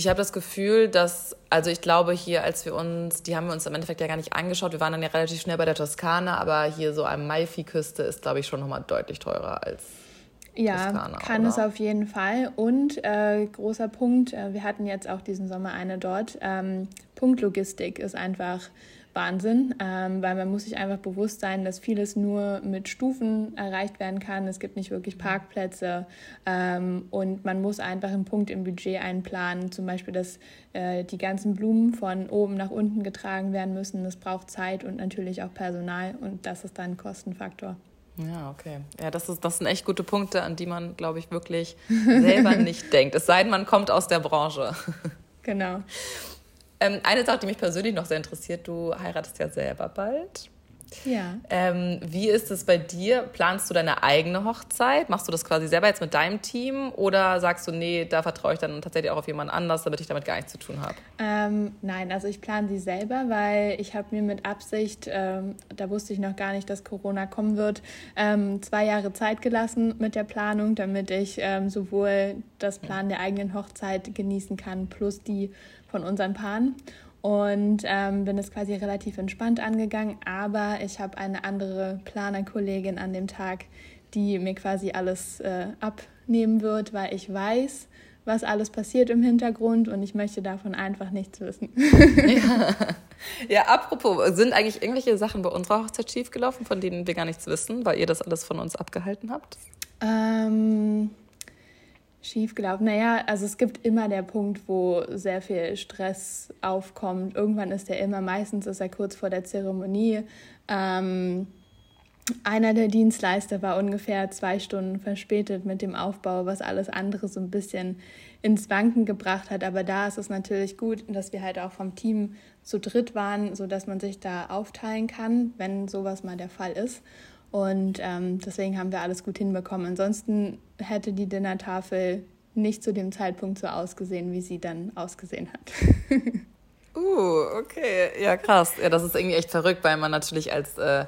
S1: Ich habe das Gefühl, dass, also ich glaube hier, als wir uns, die haben wir uns im Endeffekt ja gar nicht angeschaut, wir waren dann ja relativ schnell bei der Toskana, aber hier so am Maifi-Küste ist, glaube ich, schon nochmal deutlich teurer als
S2: ja, Toskana, kann oder? es auf jeden Fall. Und äh, großer Punkt, äh, wir hatten jetzt auch diesen Sommer eine dort. Ähm, Punktlogistik ist einfach Wahnsinn, ähm, weil man muss sich einfach bewusst sein, dass vieles nur mit Stufen erreicht werden kann. Es gibt nicht wirklich Parkplätze ähm, und man muss einfach einen Punkt im Budget einplanen. Zum Beispiel, dass äh, die ganzen Blumen von oben nach unten getragen werden müssen. Das braucht Zeit und natürlich auch Personal und das ist dann ein Kostenfaktor.
S1: Ja, okay. Ja, das, ist, das sind echt gute Punkte, an die man, glaube ich, wirklich selber nicht denkt. Es sei denn, man kommt aus der Branche.
S2: Genau.
S1: Ähm, eine Sache, die mich persönlich noch sehr interessiert, du heiratest ja selber bald. Ja. Ähm, wie ist es bei dir? Planst du deine eigene Hochzeit? Machst du das quasi selber jetzt mit deinem Team? Oder sagst du, nee, da vertraue ich dann tatsächlich auch auf jemand anders, damit ich damit gar nichts zu tun habe?
S2: Ähm, nein, also ich plane sie selber, weil ich habe mir mit Absicht, ähm, da wusste ich noch gar nicht, dass Corona kommen wird, ähm, zwei Jahre Zeit gelassen mit der Planung, damit ich ähm, sowohl das Plan der eigenen Hochzeit genießen kann, plus die von unseren Paaren und ähm, bin es quasi relativ entspannt angegangen. Aber ich habe eine andere Planerkollegin an dem Tag, die mir quasi alles äh, abnehmen wird, weil ich weiß, was alles passiert im Hintergrund und ich möchte davon einfach nichts wissen.
S1: ja. ja, apropos, sind eigentlich irgendwelche Sachen bei unserer Hochzeit schiefgelaufen, von denen wir gar nichts wissen, weil ihr das alles von uns abgehalten habt?
S2: Ähm, schief gelaufen? Naja, also es gibt immer der Punkt, wo sehr viel Stress aufkommt. Irgendwann ist er immer, meistens ist er kurz vor der Zeremonie. Ähm, einer der Dienstleister war ungefähr zwei Stunden verspätet mit dem Aufbau, was alles andere so ein bisschen ins Wanken gebracht hat. Aber da ist es natürlich gut, dass wir halt auch vom Team zu dritt waren, sodass man sich da aufteilen kann, wenn sowas mal der Fall ist. Und ähm, deswegen haben wir alles gut hinbekommen. Ansonsten hätte die Dinnertafel nicht zu dem Zeitpunkt so ausgesehen, wie sie dann ausgesehen hat.
S1: uh, okay. Ja, krass. Ja, das ist irgendwie echt verrückt, weil man natürlich als, äh,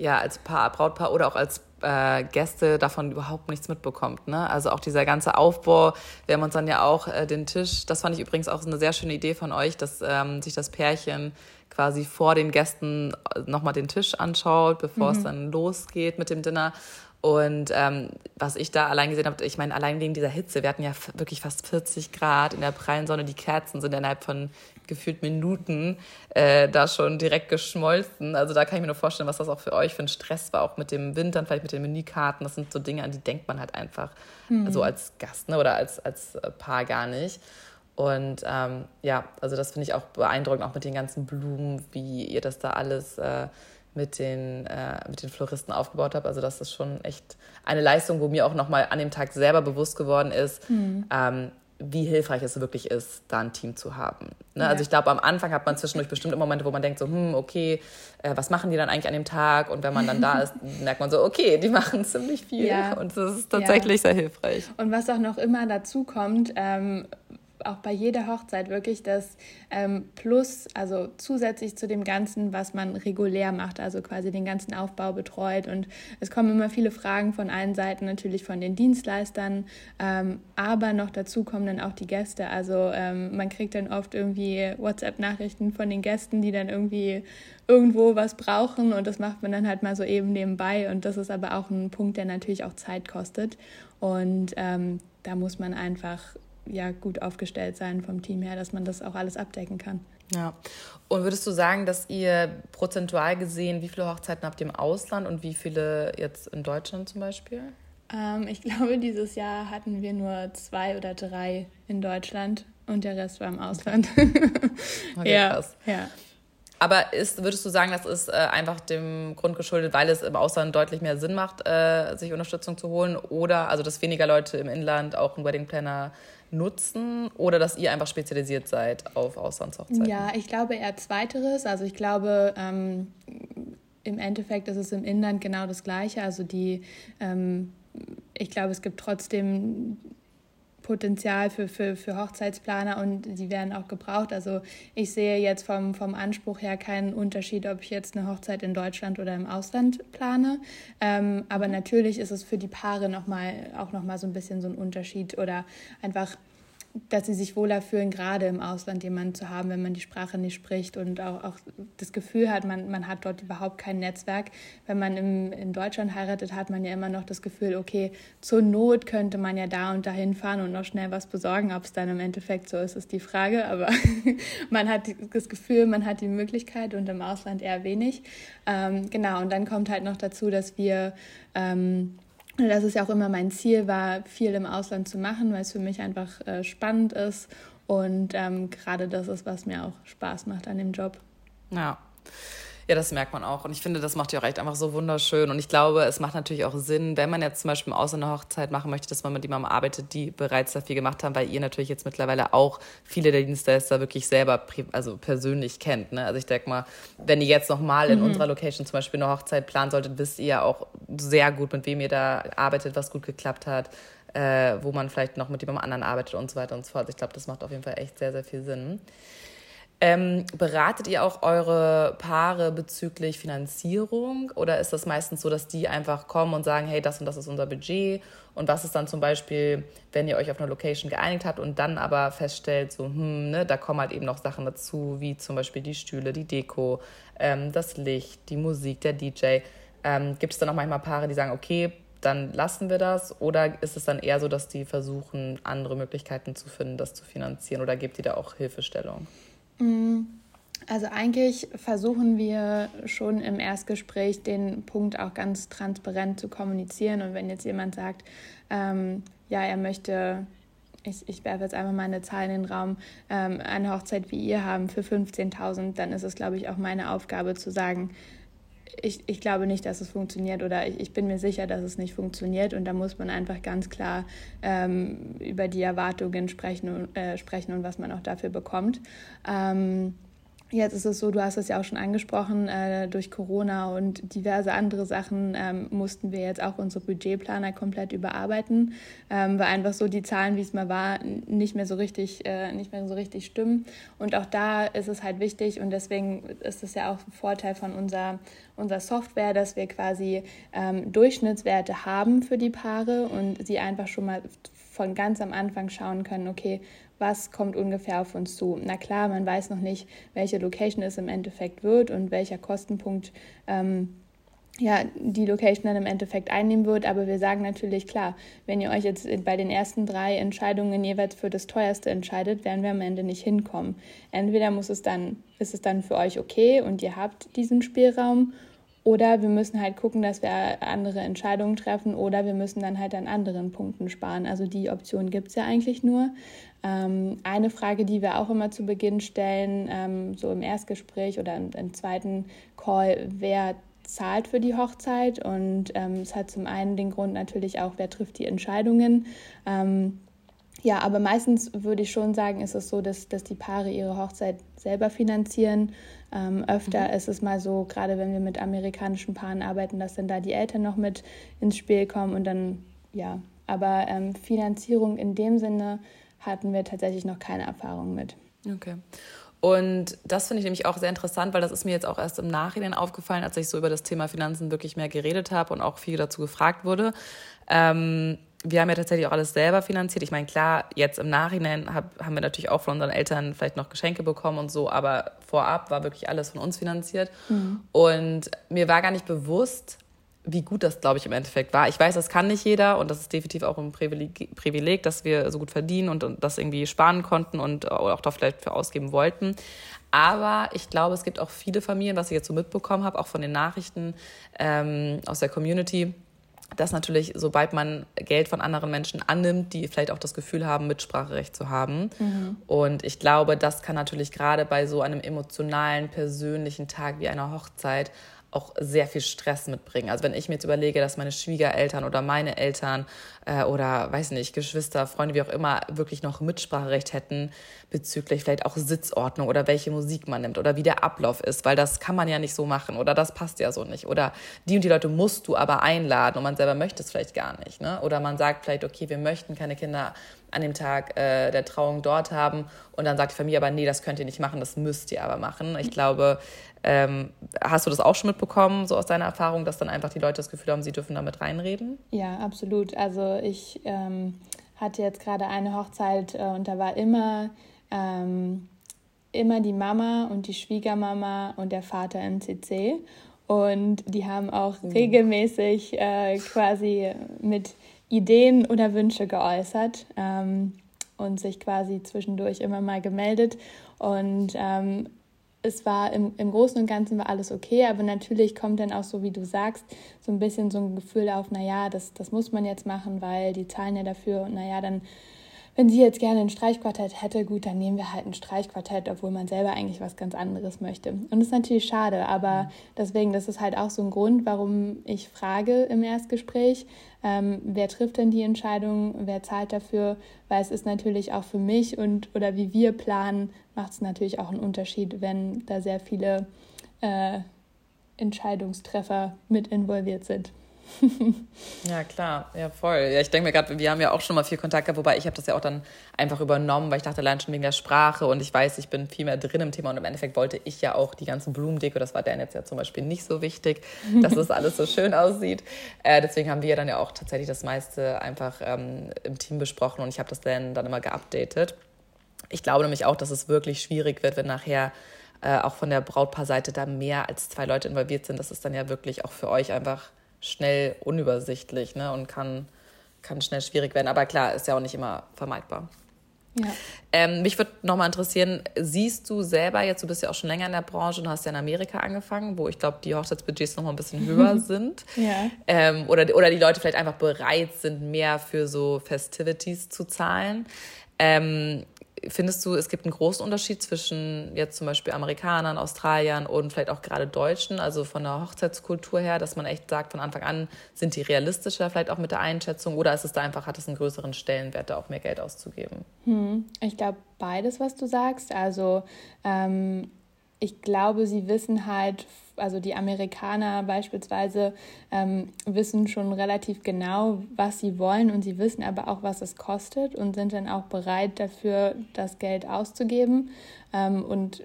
S1: ja, als Paar, Brautpaar oder auch als äh, Gäste davon überhaupt nichts mitbekommt. Ne? Also auch dieser ganze Aufbau, wir haben uns dann ja auch äh, den Tisch, das fand ich übrigens auch eine sehr schöne Idee von euch, dass ähm, sich das Pärchen quasi vor den Gästen nochmal den Tisch anschaut, bevor mhm. es dann losgeht mit dem Dinner. Und ähm, was ich da allein gesehen habe, ich meine, allein wegen dieser Hitze, wir hatten ja wirklich fast 40 Grad in der prallen Sonne, die Kerzen sind innerhalb von gefühlt Minuten äh, da schon direkt geschmolzen. Also da kann ich mir nur vorstellen, was das auch für euch für ein Stress war, auch mit dem Wintern, vielleicht mit den Menükarten. Das sind so Dinge, an die denkt man halt einfach mhm. so als Gast ne, oder als, als Paar gar nicht. Und ähm, ja, also das finde ich auch beeindruckend, auch mit den ganzen Blumen, wie ihr das da alles äh, mit, den, äh, mit den Floristen aufgebaut habt. Also das ist schon echt eine Leistung, wo mir auch nochmal an dem Tag selber bewusst geworden ist, mhm. ähm, wie hilfreich es wirklich ist, da ein Team zu haben. Ne? Ja. Also ich glaube, am Anfang hat man zwischendurch bestimmte Momente, wo man denkt so, hm, okay, äh, was machen die dann eigentlich an dem Tag? Und wenn man dann da ist, merkt man so, okay, die machen ziemlich viel. Ja. Und das ist tatsächlich ja. sehr hilfreich.
S2: Und was auch noch immer dazu kommt, ähm, auch bei jeder Hochzeit wirklich das ähm, Plus, also zusätzlich zu dem Ganzen, was man regulär macht, also quasi den ganzen Aufbau betreut. Und es kommen immer viele Fragen von allen Seiten, natürlich von den Dienstleistern, ähm, aber noch dazu kommen dann auch die Gäste. Also ähm, man kriegt dann oft irgendwie WhatsApp-Nachrichten von den Gästen, die dann irgendwie irgendwo was brauchen und das macht man dann halt mal so eben nebenbei. Und das ist aber auch ein Punkt, der natürlich auch Zeit kostet. Und ähm, da muss man einfach ja gut aufgestellt sein vom Team her, dass man das auch alles abdecken kann.
S1: Ja. Und würdest du sagen, dass ihr prozentual gesehen, wie viele Hochzeiten habt ihr im Ausland und wie viele jetzt in Deutschland zum Beispiel?
S2: Ähm, ich glaube, dieses Jahr hatten wir nur zwei oder drei in Deutschland und der Rest war im Ausland.
S1: okay, ja, krass. ja. Aber ist, würdest du sagen, das ist äh, einfach dem Grund geschuldet, weil es im Ausland deutlich mehr Sinn macht, äh, sich Unterstützung zu holen? Oder also, dass weniger Leute im Inland auch einen Wedding Planner nutzen oder dass ihr einfach spezialisiert seid auf Auslandshochzeiten?
S2: Ja, ich glaube eher zweiteres. Also ich glaube, ähm, im Endeffekt ist es im Inland genau das Gleiche. Also die, ähm, ich glaube, es gibt trotzdem Potenzial für, für, für Hochzeitsplaner und die werden auch gebraucht. Also ich sehe jetzt vom, vom Anspruch her keinen Unterschied, ob ich jetzt eine Hochzeit in Deutschland oder im Ausland plane. Ähm, aber natürlich ist es für die Paare noch mal, auch nochmal so ein bisschen so ein Unterschied oder einfach dass sie sich wohler fühlen, gerade im Ausland jemanden zu haben, wenn man die Sprache nicht spricht und auch, auch das Gefühl hat, man, man hat dort überhaupt kein Netzwerk. Wenn man im, in Deutschland heiratet, hat man ja immer noch das Gefühl, okay, zur Not könnte man ja da und dahin fahren und noch schnell was besorgen. Ob es dann im Endeffekt so ist, ist die Frage. Aber man hat das Gefühl, man hat die Möglichkeit und im Ausland eher wenig. Ähm, genau, und dann kommt halt noch dazu, dass wir ähm, dass es ja auch immer mein Ziel war, viel im Ausland zu machen, weil es für mich einfach äh, spannend ist und ähm, gerade das ist, was mir auch Spaß macht an dem Job.
S1: Ja. Ja, das merkt man auch. Und ich finde, das macht ja auch echt einfach so wunderschön. Und ich glaube, es macht natürlich auch Sinn, wenn man jetzt zum Beispiel im Ausland eine Hochzeit machen möchte, dass man mit jemandem arbeitet, die bereits da viel gemacht haben, weil ihr natürlich jetzt mittlerweile auch viele der Dienstleister wirklich selber also persönlich kennt. Ne? Also ich denke mal, wenn ihr jetzt nochmal in mhm. unserer Location zum Beispiel eine Hochzeit planen solltet, wisst ihr ja auch sehr gut, mit wem ihr da arbeitet, was gut geklappt hat. Äh, wo man vielleicht noch mit jemandem anderen arbeitet und so weiter und so fort. Ich glaube, das macht auf jeden Fall echt sehr, sehr viel Sinn. Ähm, beratet ihr auch eure Paare bezüglich Finanzierung oder ist das meistens so, dass die einfach kommen und sagen, hey, das und das ist unser Budget und was ist dann zum Beispiel, wenn ihr euch auf eine Location geeinigt habt und dann aber feststellt, so, hm, ne, da kommen halt eben noch Sachen dazu, wie zum Beispiel die Stühle, die Deko, ähm, das Licht, die Musik, der DJ. Ähm, gibt es dann auch manchmal Paare, die sagen, okay, dann lassen wir das? Oder ist es dann eher so, dass die versuchen, andere Möglichkeiten zu finden, das zu finanzieren? Oder gibt ihr da auch Hilfestellung?
S2: Mm, also eigentlich versuchen wir schon im Erstgespräch den Punkt auch ganz transparent zu kommunizieren. Und wenn jetzt jemand sagt, ähm, ja, er möchte, ich, ich werfe jetzt einfach mal eine Zahl in den Raum, ähm, eine Hochzeit wie ihr haben für 15.000, dann ist es, glaube ich, auch meine Aufgabe zu sagen, ich, ich glaube nicht, dass es funktioniert oder ich, ich bin mir sicher, dass es nicht funktioniert und da muss man einfach ganz klar ähm, über die Erwartungen sprechen, äh, sprechen und was man auch dafür bekommt. Ähm, Jetzt ist es so, du hast es ja auch schon angesprochen, äh, durch Corona und diverse andere Sachen ähm, mussten wir jetzt auch unsere Budgetplaner komplett überarbeiten, ähm, weil einfach so die Zahlen, wie es mal war, nicht mehr so richtig, äh, nicht mehr so richtig stimmen. Und auch da ist es halt wichtig und deswegen ist es ja auch ein Vorteil von unserer, unserer Software, dass wir quasi ähm, Durchschnittswerte haben für die Paare und sie einfach schon mal von ganz am Anfang schauen können, okay, was kommt ungefähr auf uns zu. Na klar, man weiß noch nicht, welche Location es im Endeffekt wird und welcher Kostenpunkt ähm, ja, die Location dann im Endeffekt einnehmen wird. Aber wir sagen natürlich, klar, wenn ihr euch jetzt bei den ersten drei Entscheidungen jeweils für das teuerste entscheidet, werden wir am Ende nicht hinkommen. Entweder muss es dann, ist es dann für euch okay und ihr habt diesen Spielraum oder wir müssen halt gucken, dass wir andere Entscheidungen treffen oder wir müssen dann halt an anderen Punkten sparen. Also die Option gibt es ja eigentlich nur. Ähm, eine Frage, die wir auch immer zu Beginn stellen, ähm, so im Erstgespräch oder im, im zweiten Call, wer zahlt für die Hochzeit? Und ähm, es hat zum einen den Grund natürlich auch, wer trifft die Entscheidungen. Ja, aber meistens würde ich schon sagen, ist es so, dass, dass die Paare ihre Hochzeit selber finanzieren. Ähm, öfter mhm. ist es mal so, gerade wenn wir mit amerikanischen Paaren arbeiten, dass dann da die Eltern noch mit ins Spiel kommen und dann, ja, aber ähm, Finanzierung in dem Sinne hatten wir tatsächlich noch keine Erfahrung mit.
S1: Okay. Und das finde ich nämlich auch sehr interessant, weil das ist mir jetzt auch erst im Nachhinein aufgefallen, als ich so über das Thema Finanzen wirklich mehr geredet habe und auch viel dazu gefragt wurde. Ähm, wir haben ja tatsächlich auch alles selber finanziert. Ich meine, klar, jetzt im Nachhinein hab, haben wir natürlich auch von unseren Eltern vielleicht noch Geschenke bekommen und so, aber vorab war wirklich alles von uns finanziert. Mhm. Und mir war gar nicht bewusst, wie gut das, glaube ich, im Endeffekt war. Ich weiß, das kann nicht jeder und das ist definitiv auch ein Privileg, Privileg dass wir so gut verdienen und, und das irgendwie sparen konnten und auch da vielleicht für ausgeben wollten. Aber ich glaube, es gibt auch viele Familien, was ich jetzt so mitbekommen habe, auch von den Nachrichten ähm, aus der Community, dass natürlich, sobald man Geld von anderen Menschen annimmt, die vielleicht auch das Gefühl haben, Mitspracherecht zu haben. Mhm. Und ich glaube, das kann natürlich gerade bei so einem emotionalen, persönlichen Tag wie einer Hochzeit auch sehr viel Stress mitbringen. Also wenn ich mir jetzt überlege, dass meine Schwiegereltern oder meine Eltern äh, oder weiß nicht, Geschwister, Freunde, wie auch immer, wirklich noch Mitspracherecht hätten bezüglich vielleicht auch Sitzordnung oder welche Musik man nimmt oder wie der Ablauf ist, weil das kann man ja nicht so machen oder das passt ja so nicht oder die und die Leute musst du aber einladen und man selber möchte es vielleicht gar nicht. Ne? Oder man sagt vielleicht, okay, wir möchten keine Kinder an dem Tag äh, der Trauung dort haben. Und dann sagt die Familie aber, nee, das könnt ihr nicht machen, das müsst ihr aber machen. Ich glaube, ähm, hast du das auch schon mitbekommen, so aus deiner Erfahrung, dass dann einfach die Leute das Gefühl haben, sie dürfen damit reinreden?
S2: Ja, absolut. Also ich ähm, hatte jetzt gerade eine Hochzeit äh, und da war immer, ähm, immer die Mama und die Schwiegermama und der Vater im CC. Und die haben auch mhm. regelmäßig äh, quasi mit Ideen oder Wünsche geäußert ähm, und sich quasi zwischendurch immer mal gemeldet. Und ähm, es war im, im Großen und Ganzen war alles okay, aber natürlich kommt dann auch so, wie du sagst, so ein bisschen so ein Gefühl auf, naja, das, das muss man jetzt machen, weil die zahlen ja dafür und naja, dann wenn sie jetzt gerne ein Streichquartett hätte, gut, dann nehmen wir halt ein Streichquartett, obwohl man selber eigentlich was ganz anderes möchte. Und das ist natürlich schade, aber deswegen, das ist halt auch so ein Grund, warum ich frage im Erstgespräch, ähm, wer trifft denn die Entscheidung, wer zahlt dafür, weil es ist natürlich auch für mich und oder wie wir planen, macht es natürlich auch einen Unterschied, wenn da sehr viele äh, Entscheidungstreffer mit involviert sind.
S1: Ja, klar, ja, voll. Ja, ich denke mir gerade, wir haben ja auch schon mal viel Kontakt gehabt, wobei ich habe das ja auch dann einfach übernommen, weil ich dachte, allein schon wegen der Sprache und ich weiß, ich bin viel mehr drin im Thema und im Endeffekt wollte ich ja auch die ganzen Blumendeko, das war Dan jetzt ja zum Beispiel nicht so wichtig, dass das alles so schön aussieht. Äh, deswegen haben wir dann ja auch tatsächlich das meiste einfach ähm, im Team besprochen und ich habe das dann, dann immer geupdatet. Ich glaube nämlich auch, dass es wirklich schwierig wird, wenn nachher äh, auch von der Brautpaarseite da mehr als zwei Leute involviert sind. Das ist dann ja wirklich auch für euch einfach schnell unübersichtlich ne? und kann, kann schnell schwierig werden. Aber klar, ist ja auch nicht immer vermeidbar. Ja. Ähm, mich würde nochmal interessieren, siehst du selber jetzt, du bist ja auch schon länger in der Branche und hast ja in Amerika angefangen, wo ich glaube, die Hochzeitsbudgets nochmal ein bisschen höher sind. ja. Ähm, oder, oder die Leute vielleicht einfach bereit sind, mehr für so Festivities zu zahlen. Ähm, Findest du, es gibt einen großen Unterschied zwischen jetzt zum Beispiel Amerikanern, Australiern und vielleicht auch gerade Deutschen, also von der Hochzeitskultur her, dass man echt sagt, von Anfang an sind die realistischer vielleicht auch mit der Einschätzung oder ist es da einfach, hat es einen größeren Stellenwert, da auch mehr Geld auszugeben?
S2: Hm, ich glaube beides, was du sagst. Also ähm, ich glaube, sie wissen halt, also die Amerikaner beispielsweise ähm, wissen schon relativ genau, was sie wollen und sie wissen aber auch, was es kostet und sind dann auch bereit dafür, das Geld auszugeben. Ähm, und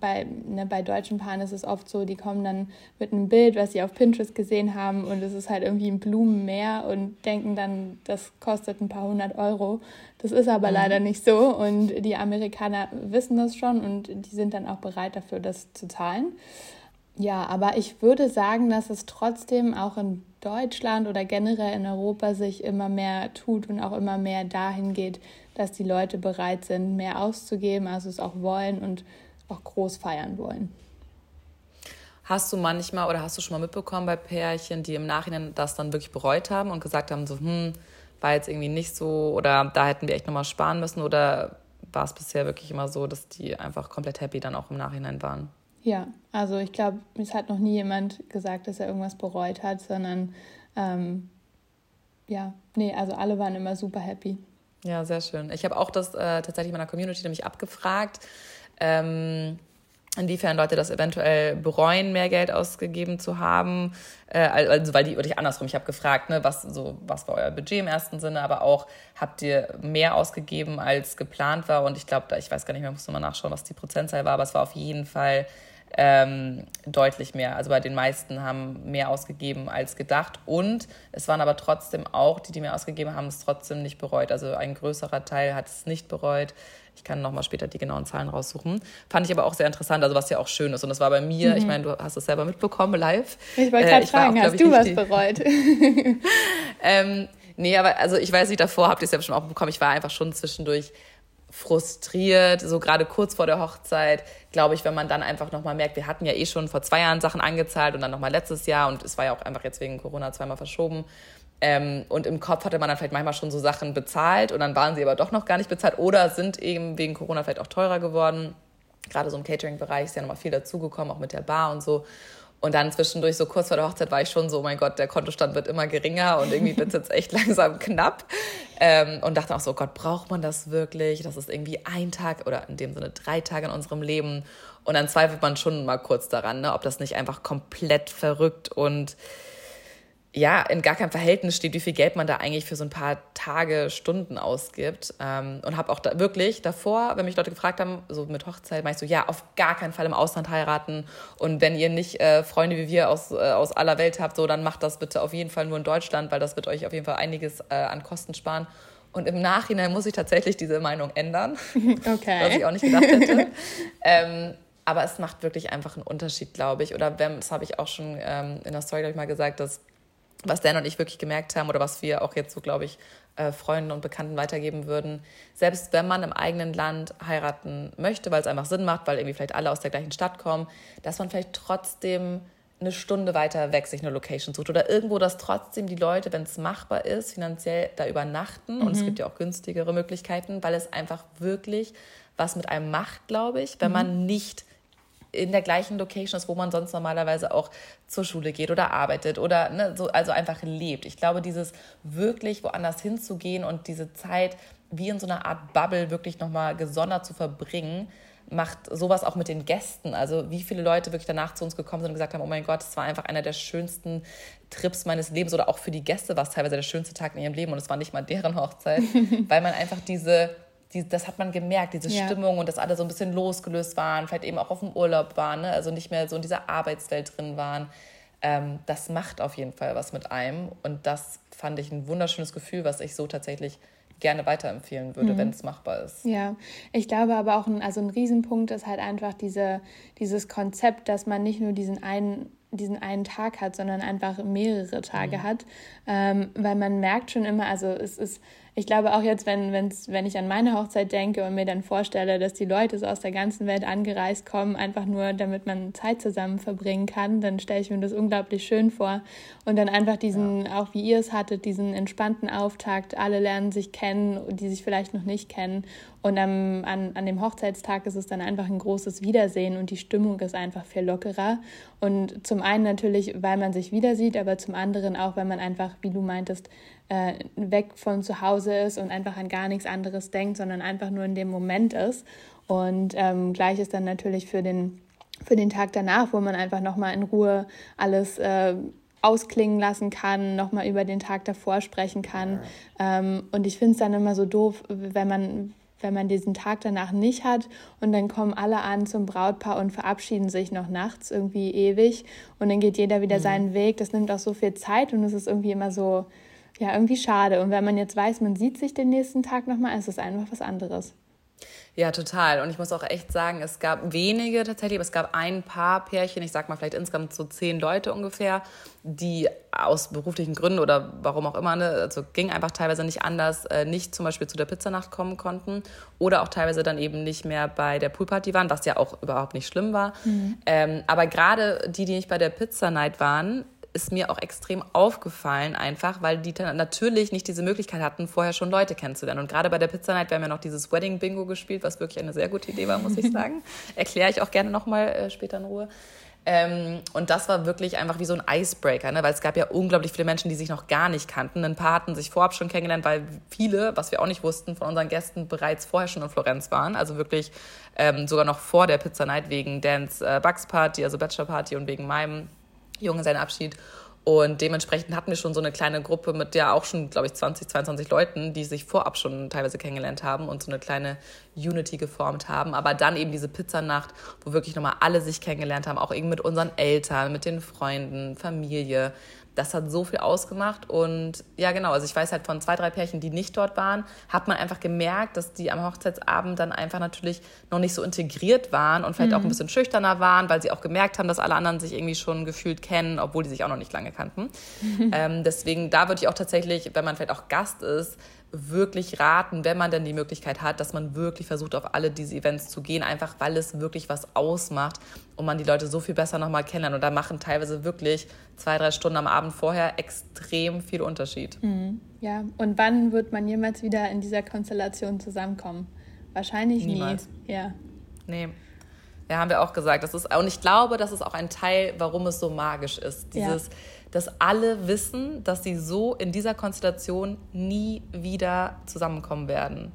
S2: bei, ne, bei deutschen Paaren ist es oft so, die kommen dann mit einem Bild, was sie auf Pinterest gesehen haben und es ist halt irgendwie ein Blumenmeer und denken dann, das kostet ein paar hundert Euro. Das ist aber mhm. leider nicht so und die Amerikaner wissen das schon und die sind dann auch bereit dafür, das zu zahlen. Ja, aber ich würde sagen, dass es trotzdem auch in Deutschland oder generell in Europa sich immer mehr tut und auch immer mehr dahin geht, dass die Leute bereit sind, mehr auszugeben, also es auch wollen und auch groß feiern wollen.
S1: Hast du manchmal oder hast du schon mal mitbekommen bei Pärchen, die im Nachhinein das dann wirklich bereut haben und gesagt haben, so, hm, war jetzt irgendwie nicht so oder da hätten wir echt nochmal sparen müssen oder war es bisher wirklich immer so, dass die einfach komplett happy dann auch im Nachhinein waren?
S2: Ja, also ich glaube, es hat noch nie jemand gesagt, dass er irgendwas bereut hat, sondern ähm, ja, nee, also alle waren immer super happy.
S1: Ja, sehr schön. Ich habe auch das äh, tatsächlich meiner Community nämlich abgefragt, ähm, inwiefern Leute das eventuell bereuen, mehr Geld ausgegeben zu haben. Äh, also weil die, oder ich andersrum, ich habe gefragt, ne, was, so, was war euer Budget im ersten Sinne, aber auch, habt ihr mehr ausgegeben, als geplant war? Und ich glaube, ich weiß gar nicht mehr, muss mal nachschauen, was die Prozentzahl war, aber es war auf jeden Fall ähm, deutlich mehr. Also bei den meisten haben mehr ausgegeben als gedacht. Und es waren aber trotzdem auch, die, die mehr ausgegeben haben, es trotzdem nicht bereut. Also ein größerer Teil hat es nicht bereut. Ich kann nochmal später die genauen Zahlen raussuchen. Fand ich aber auch sehr interessant, also was ja auch schön ist. Und das war bei mir, mhm. ich meine, du hast es selber mitbekommen live. Ich wollte gerade äh, fragen, hast du was bereut? ähm, nee, aber also ich weiß nicht, davor habt ihr es ja schon auch bekommen. Ich war einfach schon zwischendurch frustriert, so gerade kurz vor der Hochzeit, glaube ich, wenn man dann einfach nochmal merkt, wir hatten ja eh schon vor zwei Jahren Sachen angezahlt und dann nochmal letztes Jahr und es war ja auch einfach jetzt wegen Corona zweimal verschoben. Ähm, und im Kopf hatte man dann vielleicht manchmal schon so Sachen bezahlt und dann waren sie aber doch noch gar nicht bezahlt oder sind eben wegen Corona vielleicht auch teurer geworden. Gerade so im Catering-Bereich ist ja nochmal viel dazugekommen, auch mit der Bar und so. Und dann zwischendurch, so kurz vor der Hochzeit, war ich schon so, mein Gott, der Kontostand wird immer geringer und irgendwie wird es jetzt echt langsam knapp. Ähm, und dachte auch so, Gott, braucht man das wirklich? Das ist irgendwie ein Tag oder in dem Sinne drei Tage in unserem Leben. Und dann zweifelt man schon mal kurz daran, ne, ob das nicht einfach komplett verrückt und ja, in gar keinem Verhältnis steht, wie viel Geld man da eigentlich für so ein paar Tage, Stunden ausgibt. Ähm, und habe auch da wirklich davor, wenn mich Leute gefragt haben, so mit Hochzeit, meine ich so, ja, auf gar keinen Fall im Ausland heiraten. Und wenn ihr nicht äh, Freunde wie wir aus, äh, aus aller Welt habt, so, dann macht das bitte auf jeden Fall nur in Deutschland, weil das wird euch auf jeden Fall einiges äh, an Kosten sparen. Und im Nachhinein muss ich tatsächlich diese Meinung ändern. Okay. was ich auch nicht gedacht hätte. ähm, aber es macht wirklich einfach einen Unterschied, glaube ich. Oder wenn, das habe ich auch schon ähm, in der Story, glaube ich, mal gesagt, dass was Dan und ich wirklich gemerkt haben oder was wir auch jetzt so, glaube ich, äh, Freunden und Bekannten weitergeben würden. Selbst wenn man im eigenen Land heiraten möchte, weil es einfach Sinn macht, weil irgendwie vielleicht alle aus der gleichen Stadt kommen, dass man vielleicht trotzdem eine Stunde weiter weg sich eine Location sucht oder irgendwo, dass trotzdem die Leute, wenn es machbar ist, finanziell da übernachten. Mhm. Und es mhm. gibt ja auch günstigere Möglichkeiten, weil es einfach wirklich was mit einem macht, glaube ich, wenn mhm. man nicht in der gleichen Location ist, wo man sonst normalerweise auch zur Schule geht oder arbeitet oder ne, so, also einfach lebt. Ich glaube, dieses wirklich woanders hinzugehen und diese Zeit wie in so einer Art Bubble wirklich nochmal gesondert zu verbringen, macht sowas auch mit den Gästen. Also wie viele Leute wirklich danach zu uns gekommen sind und gesagt haben, oh mein Gott, es war einfach einer der schönsten Trips meines Lebens oder auch für die Gäste war es teilweise der schönste Tag in ihrem Leben und es war nicht mal deren Hochzeit, weil man einfach diese die, das hat man gemerkt, diese ja. Stimmung und dass alle so ein bisschen losgelöst waren, vielleicht eben auch auf dem Urlaub waren, ne? also nicht mehr so in dieser Arbeitswelt drin waren. Ähm, das macht auf jeden Fall was mit einem und das fand ich ein wunderschönes Gefühl, was ich so tatsächlich gerne weiterempfehlen würde, mhm. wenn es machbar ist.
S2: Ja, ich glaube aber auch, ein, also ein Riesenpunkt ist halt einfach diese, dieses Konzept, dass man nicht nur diesen einen diesen einen Tag hat, sondern einfach mehrere Tage mhm. hat, ähm, weil man merkt schon immer, also es ist ich glaube auch jetzt, wenn, wenn's, wenn ich an meine Hochzeit denke und mir dann vorstelle, dass die Leute so aus der ganzen Welt angereist kommen, einfach nur damit man Zeit zusammen verbringen kann, dann stelle ich mir das unglaublich schön vor. Und dann einfach diesen, ja. auch wie ihr es hattet, diesen entspannten Auftakt, alle lernen sich kennen, die sich vielleicht noch nicht kennen. Und am, an, an dem Hochzeitstag ist es dann einfach ein großes Wiedersehen und die Stimmung ist einfach viel lockerer. Und zum einen natürlich, weil man sich wieder sieht, aber zum anderen auch, weil man einfach, wie du meintest, äh, weg von zu Hause ist und einfach an gar nichts anderes denkt, sondern einfach nur in dem Moment ist. Und ähm, gleich ist dann natürlich für den, für den Tag danach, wo man einfach nochmal in Ruhe alles äh, ausklingen lassen kann, nochmal über den Tag davor sprechen kann. Ähm, und ich finde es dann immer so doof, wenn man, wenn man diesen Tag danach nicht hat und dann kommen alle an zum Brautpaar und verabschieden sich noch nachts irgendwie ewig und dann geht jeder wieder mhm. seinen Weg. Das nimmt auch so viel Zeit und es ist irgendwie immer so, ja, irgendwie schade. Und wenn man jetzt weiß, man sieht sich den nächsten Tag nochmal, ist es einfach was anderes.
S1: Ja, total. Und ich muss auch echt sagen, es gab wenige tatsächlich, aber es gab ein paar Pärchen, ich sag mal vielleicht insgesamt so zehn Leute ungefähr, die aus beruflichen Gründen oder warum auch immer, ne, also ging einfach teilweise nicht anders, äh, nicht zum Beispiel zu der Pizzanacht kommen konnten oder auch teilweise dann eben nicht mehr bei der Poolparty waren, was ja auch überhaupt nicht schlimm war. Mhm. Ähm, aber gerade die, die nicht bei der Pizzanight waren, ist mir auch extrem aufgefallen, einfach, weil die natürlich nicht diese Möglichkeit hatten, vorher schon Leute kennenzulernen. Und gerade bei der Pizza Night, wir haben ja noch dieses Wedding Bingo gespielt, was wirklich eine sehr gute Idee war, muss ich sagen. Erkläre ich auch gerne nochmal äh, später in Ruhe. Ähm, und das war wirklich einfach wie so ein Icebreaker, ne? weil es gab ja unglaublich viele Menschen, die sich noch gar nicht kannten. Ein paar hatten sich vorab schon kennengelernt, weil viele, was wir auch nicht wussten, von unseren Gästen bereits vorher schon in Florenz waren. Also wirklich ähm, sogar noch vor der Pizza Night wegen Dans äh, Bugs Party, also Bachelor Party und wegen meinem Junge seinen Abschied. Und dementsprechend hatten wir schon so eine kleine Gruppe mit ja auch schon, glaube ich, 20, 22 Leuten, die sich vorab schon teilweise kennengelernt haben und so eine kleine Unity geformt haben. Aber dann eben diese Pizzanacht, wo wirklich nochmal alle sich kennengelernt haben, auch eben mit unseren Eltern, mit den Freunden, Familie das hat so viel ausgemacht. Und ja, genau, also ich weiß halt von zwei, drei Pärchen, die nicht dort waren, hat man einfach gemerkt, dass die am Hochzeitsabend dann einfach natürlich noch nicht so integriert waren und vielleicht mhm. auch ein mhm. bisschen schüchterner waren, weil sie auch gemerkt haben, dass alle anderen sich irgendwie schon gefühlt kennen, obwohl die sich auch noch nicht lange kannten. ähm, deswegen, da würde ich auch tatsächlich, wenn man vielleicht auch Gast ist, wirklich raten, wenn man denn die Möglichkeit hat, dass man wirklich versucht, auf alle diese Events zu gehen, einfach weil es wirklich was ausmacht und man die Leute so viel besser nochmal kennenlernt. Und da machen teilweise wirklich zwei, drei Stunden am Abend vorher extrem viel Unterschied.
S2: Mhm. Ja, und wann wird man jemals wieder in dieser Konstellation zusammenkommen? Wahrscheinlich Niemals. nie. Ja.
S1: Nee. Ja, haben wir auch gesagt. Das ist, und ich glaube, das ist auch ein Teil, warum es so magisch ist. Dieses, ja dass alle wissen, dass sie so in dieser Konstellation nie wieder zusammenkommen werden.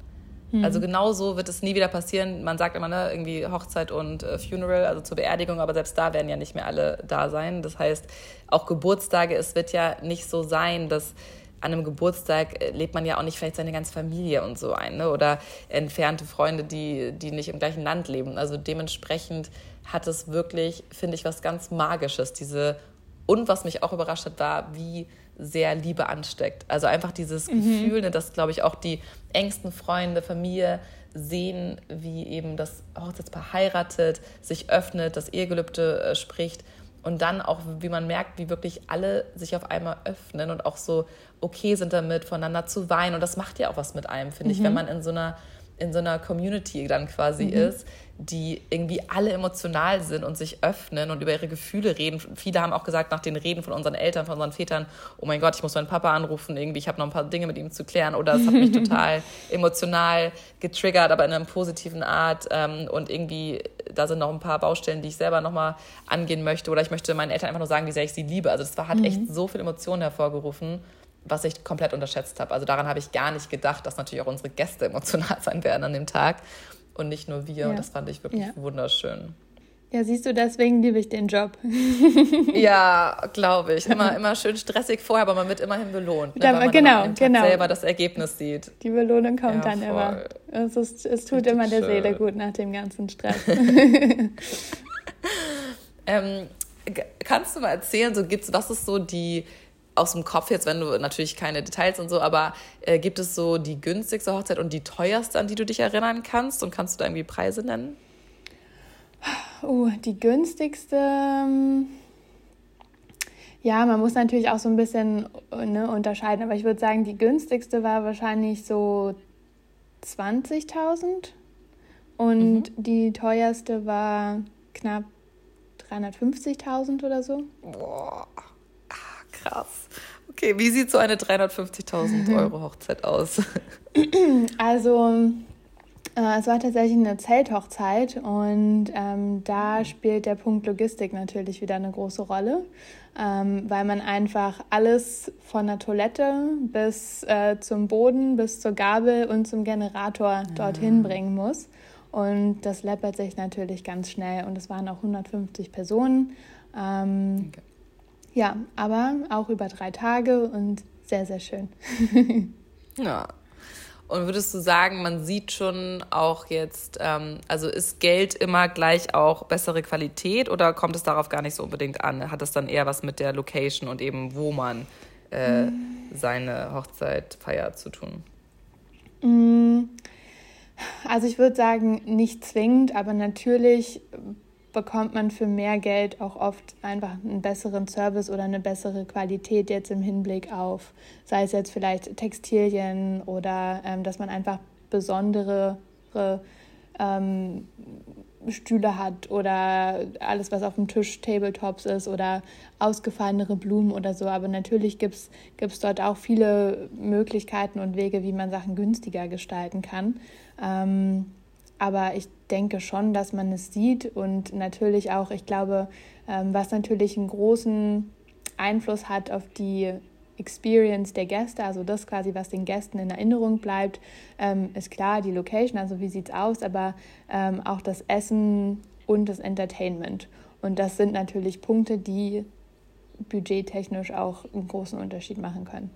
S1: Mhm. Also genau so wird es nie wieder passieren. Man sagt immer, ne, irgendwie Hochzeit und äh, Funeral, also zur Beerdigung, aber selbst da werden ja nicht mehr alle da sein. Das heißt, auch Geburtstage, es wird ja nicht so sein, dass an einem Geburtstag äh, lebt man ja auch nicht vielleicht seine ganze Familie und so ein, ne? oder entfernte Freunde, die, die nicht im gleichen Land leben. Also dementsprechend hat es wirklich, finde ich, was ganz Magisches. Diese und was mich auch überrascht hat, war, wie sehr Liebe ansteckt. Also einfach dieses mhm. Gefühl, ne, dass, glaube ich, auch die engsten Freunde, Familie sehen, wie eben das Hochzeitspaar heiratet, sich öffnet, das Ehegelübde äh, spricht und dann auch, wie man merkt, wie wirklich alle sich auf einmal öffnen und auch so okay sind damit, voneinander zu weinen. Und das macht ja auch was mit einem, finde mhm. ich, wenn man in so einer in so einer Community dann quasi mhm. ist, die irgendwie alle emotional sind und sich öffnen und über ihre Gefühle reden. Viele haben auch gesagt, nach den Reden von unseren Eltern, von unseren Vätern, oh mein Gott, ich muss meinen Papa anrufen, irgendwie, ich habe noch ein paar Dinge mit ihm zu klären oder es hat mich total emotional getriggert, aber in einer positiven Art ähm, und irgendwie, da sind noch ein paar Baustellen, die ich selber nochmal angehen möchte oder ich möchte meinen Eltern einfach nur sagen, wie sehr ich sie liebe. Also das war, hat mhm. echt so viel Emotionen hervorgerufen was ich komplett unterschätzt habe. Also daran habe ich gar nicht gedacht, dass natürlich auch unsere Gäste emotional sein werden an dem Tag und nicht nur wir. Ja. Und das fand ich wirklich ja. wunderschön.
S2: Ja, siehst du, deswegen liebe ich den Job.
S1: ja, glaube ich. Immer, immer schön stressig vorher, aber man wird immerhin belohnt. Ne? Weil man genau, genau. selber das Ergebnis sieht.
S2: Die Belohnung kommt ja, dann voll. immer. Es, ist, es tut Richtig immer der schön. Seele gut nach dem ganzen Stress.
S1: ähm, kannst du mal erzählen, so gibt's, was ist so die aus dem Kopf jetzt, wenn du natürlich keine Details und so, aber äh, gibt es so die günstigste Hochzeit und die teuerste, an die du dich erinnern kannst? Und kannst du da irgendwie Preise nennen?
S2: Oh, die günstigste. Ähm, ja, man muss natürlich auch so ein bisschen ne, unterscheiden, aber ich würde sagen, die günstigste war wahrscheinlich so 20.000 und mhm. die teuerste war knapp 350.000 oder so.
S1: Boah krass. Okay, wie sieht so eine 350.000 Euro Hochzeit aus?
S2: Also, äh, es war tatsächlich eine Zelthochzeit und ähm, da spielt der Punkt Logistik natürlich wieder eine große Rolle, ähm, weil man einfach alles von der Toilette bis äh, zum Boden, bis zur Gabel und zum Generator dorthin ah. bringen muss. Und das läppert sich natürlich ganz schnell und es waren auch 150 Personen. Ähm, okay. Ja, aber auch über drei Tage und sehr, sehr schön.
S1: ja. Und würdest du sagen, man sieht schon auch jetzt, ähm, also ist Geld immer gleich auch bessere Qualität oder kommt es darauf gar nicht so unbedingt an? Hat es dann eher was mit der Location und eben, wo man äh, mm. seine Hochzeit feiert zu tun?
S2: Mm. Also ich würde sagen, nicht zwingend, aber natürlich bekommt man für mehr Geld auch oft einfach einen besseren Service oder eine bessere Qualität jetzt im Hinblick auf, sei es jetzt vielleicht Textilien oder ähm, dass man einfach besondere ähm, Stühle hat oder alles, was auf dem Tisch Tabletops ist oder ausgefallenere Blumen oder so. Aber natürlich gibt es dort auch viele Möglichkeiten und Wege, wie man Sachen günstiger gestalten kann. Ähm, aber ich denke schon, dass man es sieht und natürlich auch, ich glaube, ähm, was natürlich einen großen Einfluss hat auf die Experience der Gäste, also das quasi, was den Gästen in Erinnerung bleibt, ähm, ist klar die Location, also wie sieht es aus, aber ähm, auch das Essen und das Entertainment. Und das sind natürlich Punkte, die budgettechnisch auch einen großen Unterschied machen können.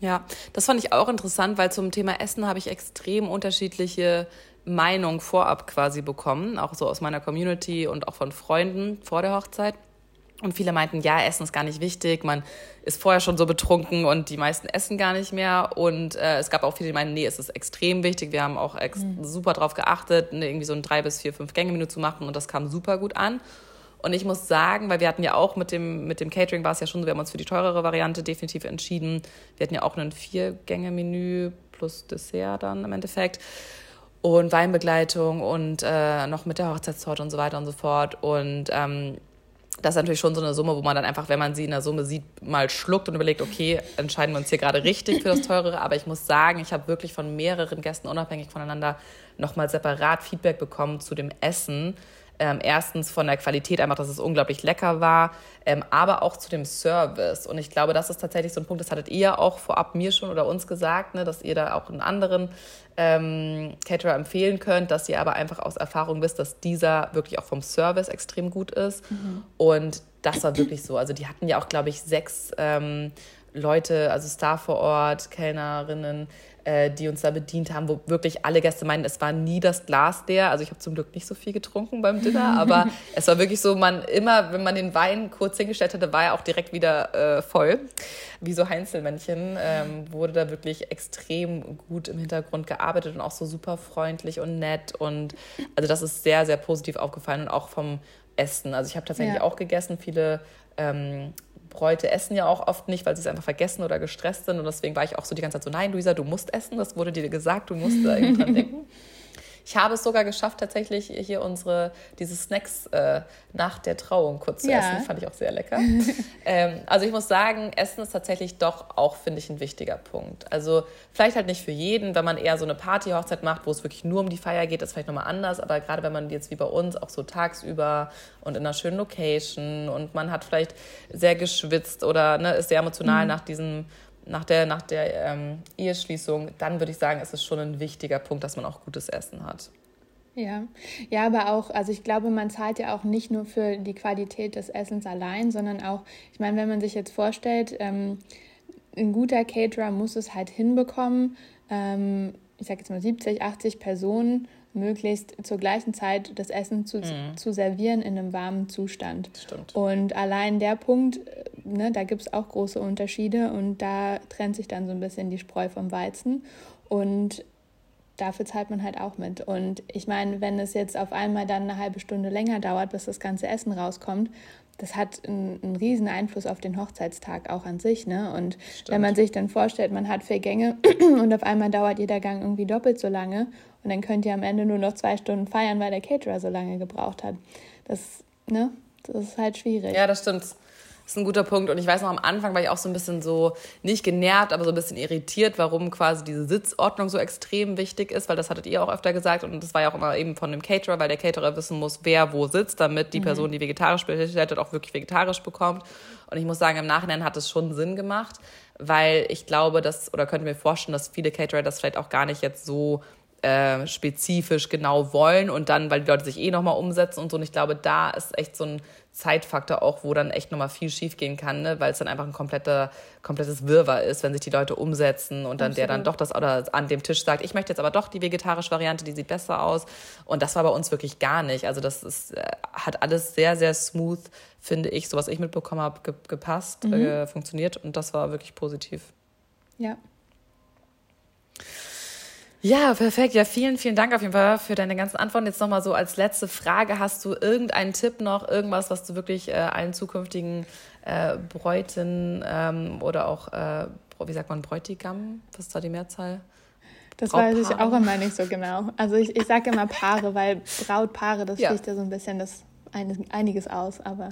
S1: Ja, das fand ich auch interessant, weil zum Thema Essen habe ich extrem unterschiedliche Meinung vorab quasi bekommen, auch so aus meiner Community und auch von Freunden vor der Hochzeit. Und viele meinten, ja, Essen ist gar nicht wichtig, man ist vorher schon so betrunken und die meisten essen gar nicht mehr. Und äh, es gab auch viele, die meinten, nee, es ist extrem wichtig. Wir haben auch mhm. super drauf geachtet, ne, irgendwie so ein drei bis vier, fünf Gänge-Menü zu machen und das kam super gut an. Und ich muss sagen, weil wir hatten ja auch mit dem, mit dem Catering war es ja schon so, wir haben uns für die teurere Variante definitiv entschieden. Wir hatten ja auch ein Vier-Gänge-Menü plus Dessert dann im Endeffekt und Weinbegleitung und äh, noch mit der Hochzeitstorte und so weiter und so fort. Und ähm, das ist natürlich schon so eine Summe, wo man dann einfach, wenn man sie in der Summe sieht, mal schluckt und überlegt, okay, entscheiden wir uns hier gerade richtig für das Teurere. Aber ich muss sagen, ich habe wirklich von mehreren Gästen unabhängig voneinander nochmal separat Feedback bekommen zu dem Essen. Ähm, erstens von der Qualität einfach, dass es unglaublich lecker war, ähm, aber auch zu dem Service. Und ich glaube, das ist tatsächlich so ein Punkt, das hattet ihr auch vorab mir schon oder uns gesagt, ne, dass ihr da auch einen anderen ähm, Caterer empfehlen könnt, dass ihr aber einfach aus Erfahrung wisst, dass dieser wirklich auch vom Service extrem gut ist. Mhm. Und das war wirklich so. Also die hatten ja auch, glaube ich, sechs ähm, Leute, also Star vor Ort, Kellnerinnen, äh, die uns da bedient haben, wo wirklich alle Gäste meinen, es war nie das Glas leer. Also ich habe zum Glück nicht so viel getrunken beim Dinner, aber es war wirklich so, man immer, wenn man den Wein kurz hingestellt hatte, war er auch direkt wieder äh, voll. Wie so Heinzelmännchen ähm, wurde da wirklich extrem gut im Hintergrund gearbeitet und auch so super freundlich und nett. Und also das ist sehr, sehr positiv aufgefallen und auch vom Essen. Also ich habe tatsächlich ja. auch gegessen, viele ähm, Bräute essen ja auch oft nicht, weil sie es einfach vergessen oder gestresst sind. Und deswegen war ich auch so die ganze Zeit so, nein, Luisa, du musst essen. Das wurde dir gesagt, du musst da irgendwie dran denken. Ich habe es sogar geschafft, tatsächlich hier unsere, diese Snacks äh, nach der Trauung kurz zu ja. essen. Fand ich auch sehr lecker. ähm, also ich muss sagen, Essen ist tatsächlich doch auch, finde ich, ein wichtiger Punkt. Also vielleicht halt nicht für jeden, wenn man eher so eine Partyhochzeit macht, wo es wirklich nur um die Feier geht, ist vielleicht nochmal anders. Aber gerade wenn man jetzt wie bei uns auch so tagsüber und in einer schönen Location und man hat vielleicht sehr geschwitzt oder ne, ist sehr emotional mhm. nach diesem nach der, nach der ähm, Eheschließung, dann würde ich sagen, ist es schon ein wichtiger Punkt, dass man auch gutes Essen hat.
S2: Ja, ja, aber auch, also ich glaube, man zahlt ja auch nicht nur für die Qualität des Essens allein, sondern auch, ich meine, wenn man sich jetzt vorstellt, ähm, ein guter Caterer muss es halt hinbekommen, ähm, ich sage jetzt mal 70, 80 Personen möglichst zur gleichen Zeit das Essen zu, mhm. zu servieren in einem warmen Zustand. Stimmt. Und allein der Punkt, ne, da gibt es auch große Unterschiede und da trennt sich dann so ein bisschen die Spreu vom Weizen. Und dafür zahlt man halt auch mit. Und ich meine, wenn es jetzt auf einmal dann eine halbe Stunde länger dauert, bis das ganze Essen rauskommt, das hat einen, einen riesen Einfluss auf den Hochzeitstag auch an sich. Ne? Und Stimmt. wenn man sich dann vorstellt, man hat vier Gänge und auf einmal dauert jeder Gang irgendwie doppelt so lange und dann könnt ihr am Ende nur noch zwei Stunden feiern, weil der Caterer so lange gebraucht hat. Das, ne? das ist halt schwierig.
S1: Ja, das stimmt. Das ist ein guter Punkt. Und ich weiß noch, am Anfang war ich auch so ein bisschen so, nicht genervt, aber so ein bisschen irritiert, warum quasi diese Sitzordnung so extrem wichtig ist, weil das hattet ihr auch öfter gesagt. Und das war ja auch immer eben von dem Caterer, weil der Caterer wissen muss, wer wo sitzt, damit die mhm. Person, die vegetarisch bestellt hat, auch wirklich vegetarisch bekommt. Und ich muss sagen, im Nachhinein hat es schon Sinn gemacht, weil ich glaube, dass, oder könnte mir vorstellen, dass viele Caterer das vielleicht auch gar nicht jetzt so äh, spezifisch genau wollen und dann, weil die Leute sich eh nochmal umsetzen und so. Und ich glaube, da ist echt so ein Zeitfaktor auch, wo dann echt nochmal viel schiefgehen kann, ne? weil es dann einfach ein kompletter, komplettes Wirrwarr ist, wenn sich die Leute umsetzen und dann Absolut. der dann doch das oder an dem Tisch sagt, ich möchte jetzt aber doch die vegetarische Variante, die sieht besser aus. Und das war bei uns wirklich gar nicht. Also das ist, äh, hat alles sehr, sehr smooth, finde ich, so was ich mitbekommen habe, ge gepasst, mhm. äh, funktioniert und das war wirklich positiv.
S2: Ja.
S1: Ja, perfekt. Ja, vielen, vielen Dank auf jeden Fall für deine ganzen Antworten. Jetzt nochmal so als letzte Frage. Hast du irgendeinen Tipp noch, irgendwas, was du wirklich äh, allen zukünftigen äh, Bräuten ähm, oder auch, äh, wie sagt man, Bräutigam? Was ist da die Mehrzahl?
S2: Das weiß ich auch immer nicht so genau. Also ich, ich sage immer Paare, weil Brautpaare, das ja. sticht ja so ein bisschen das einiges aus, aber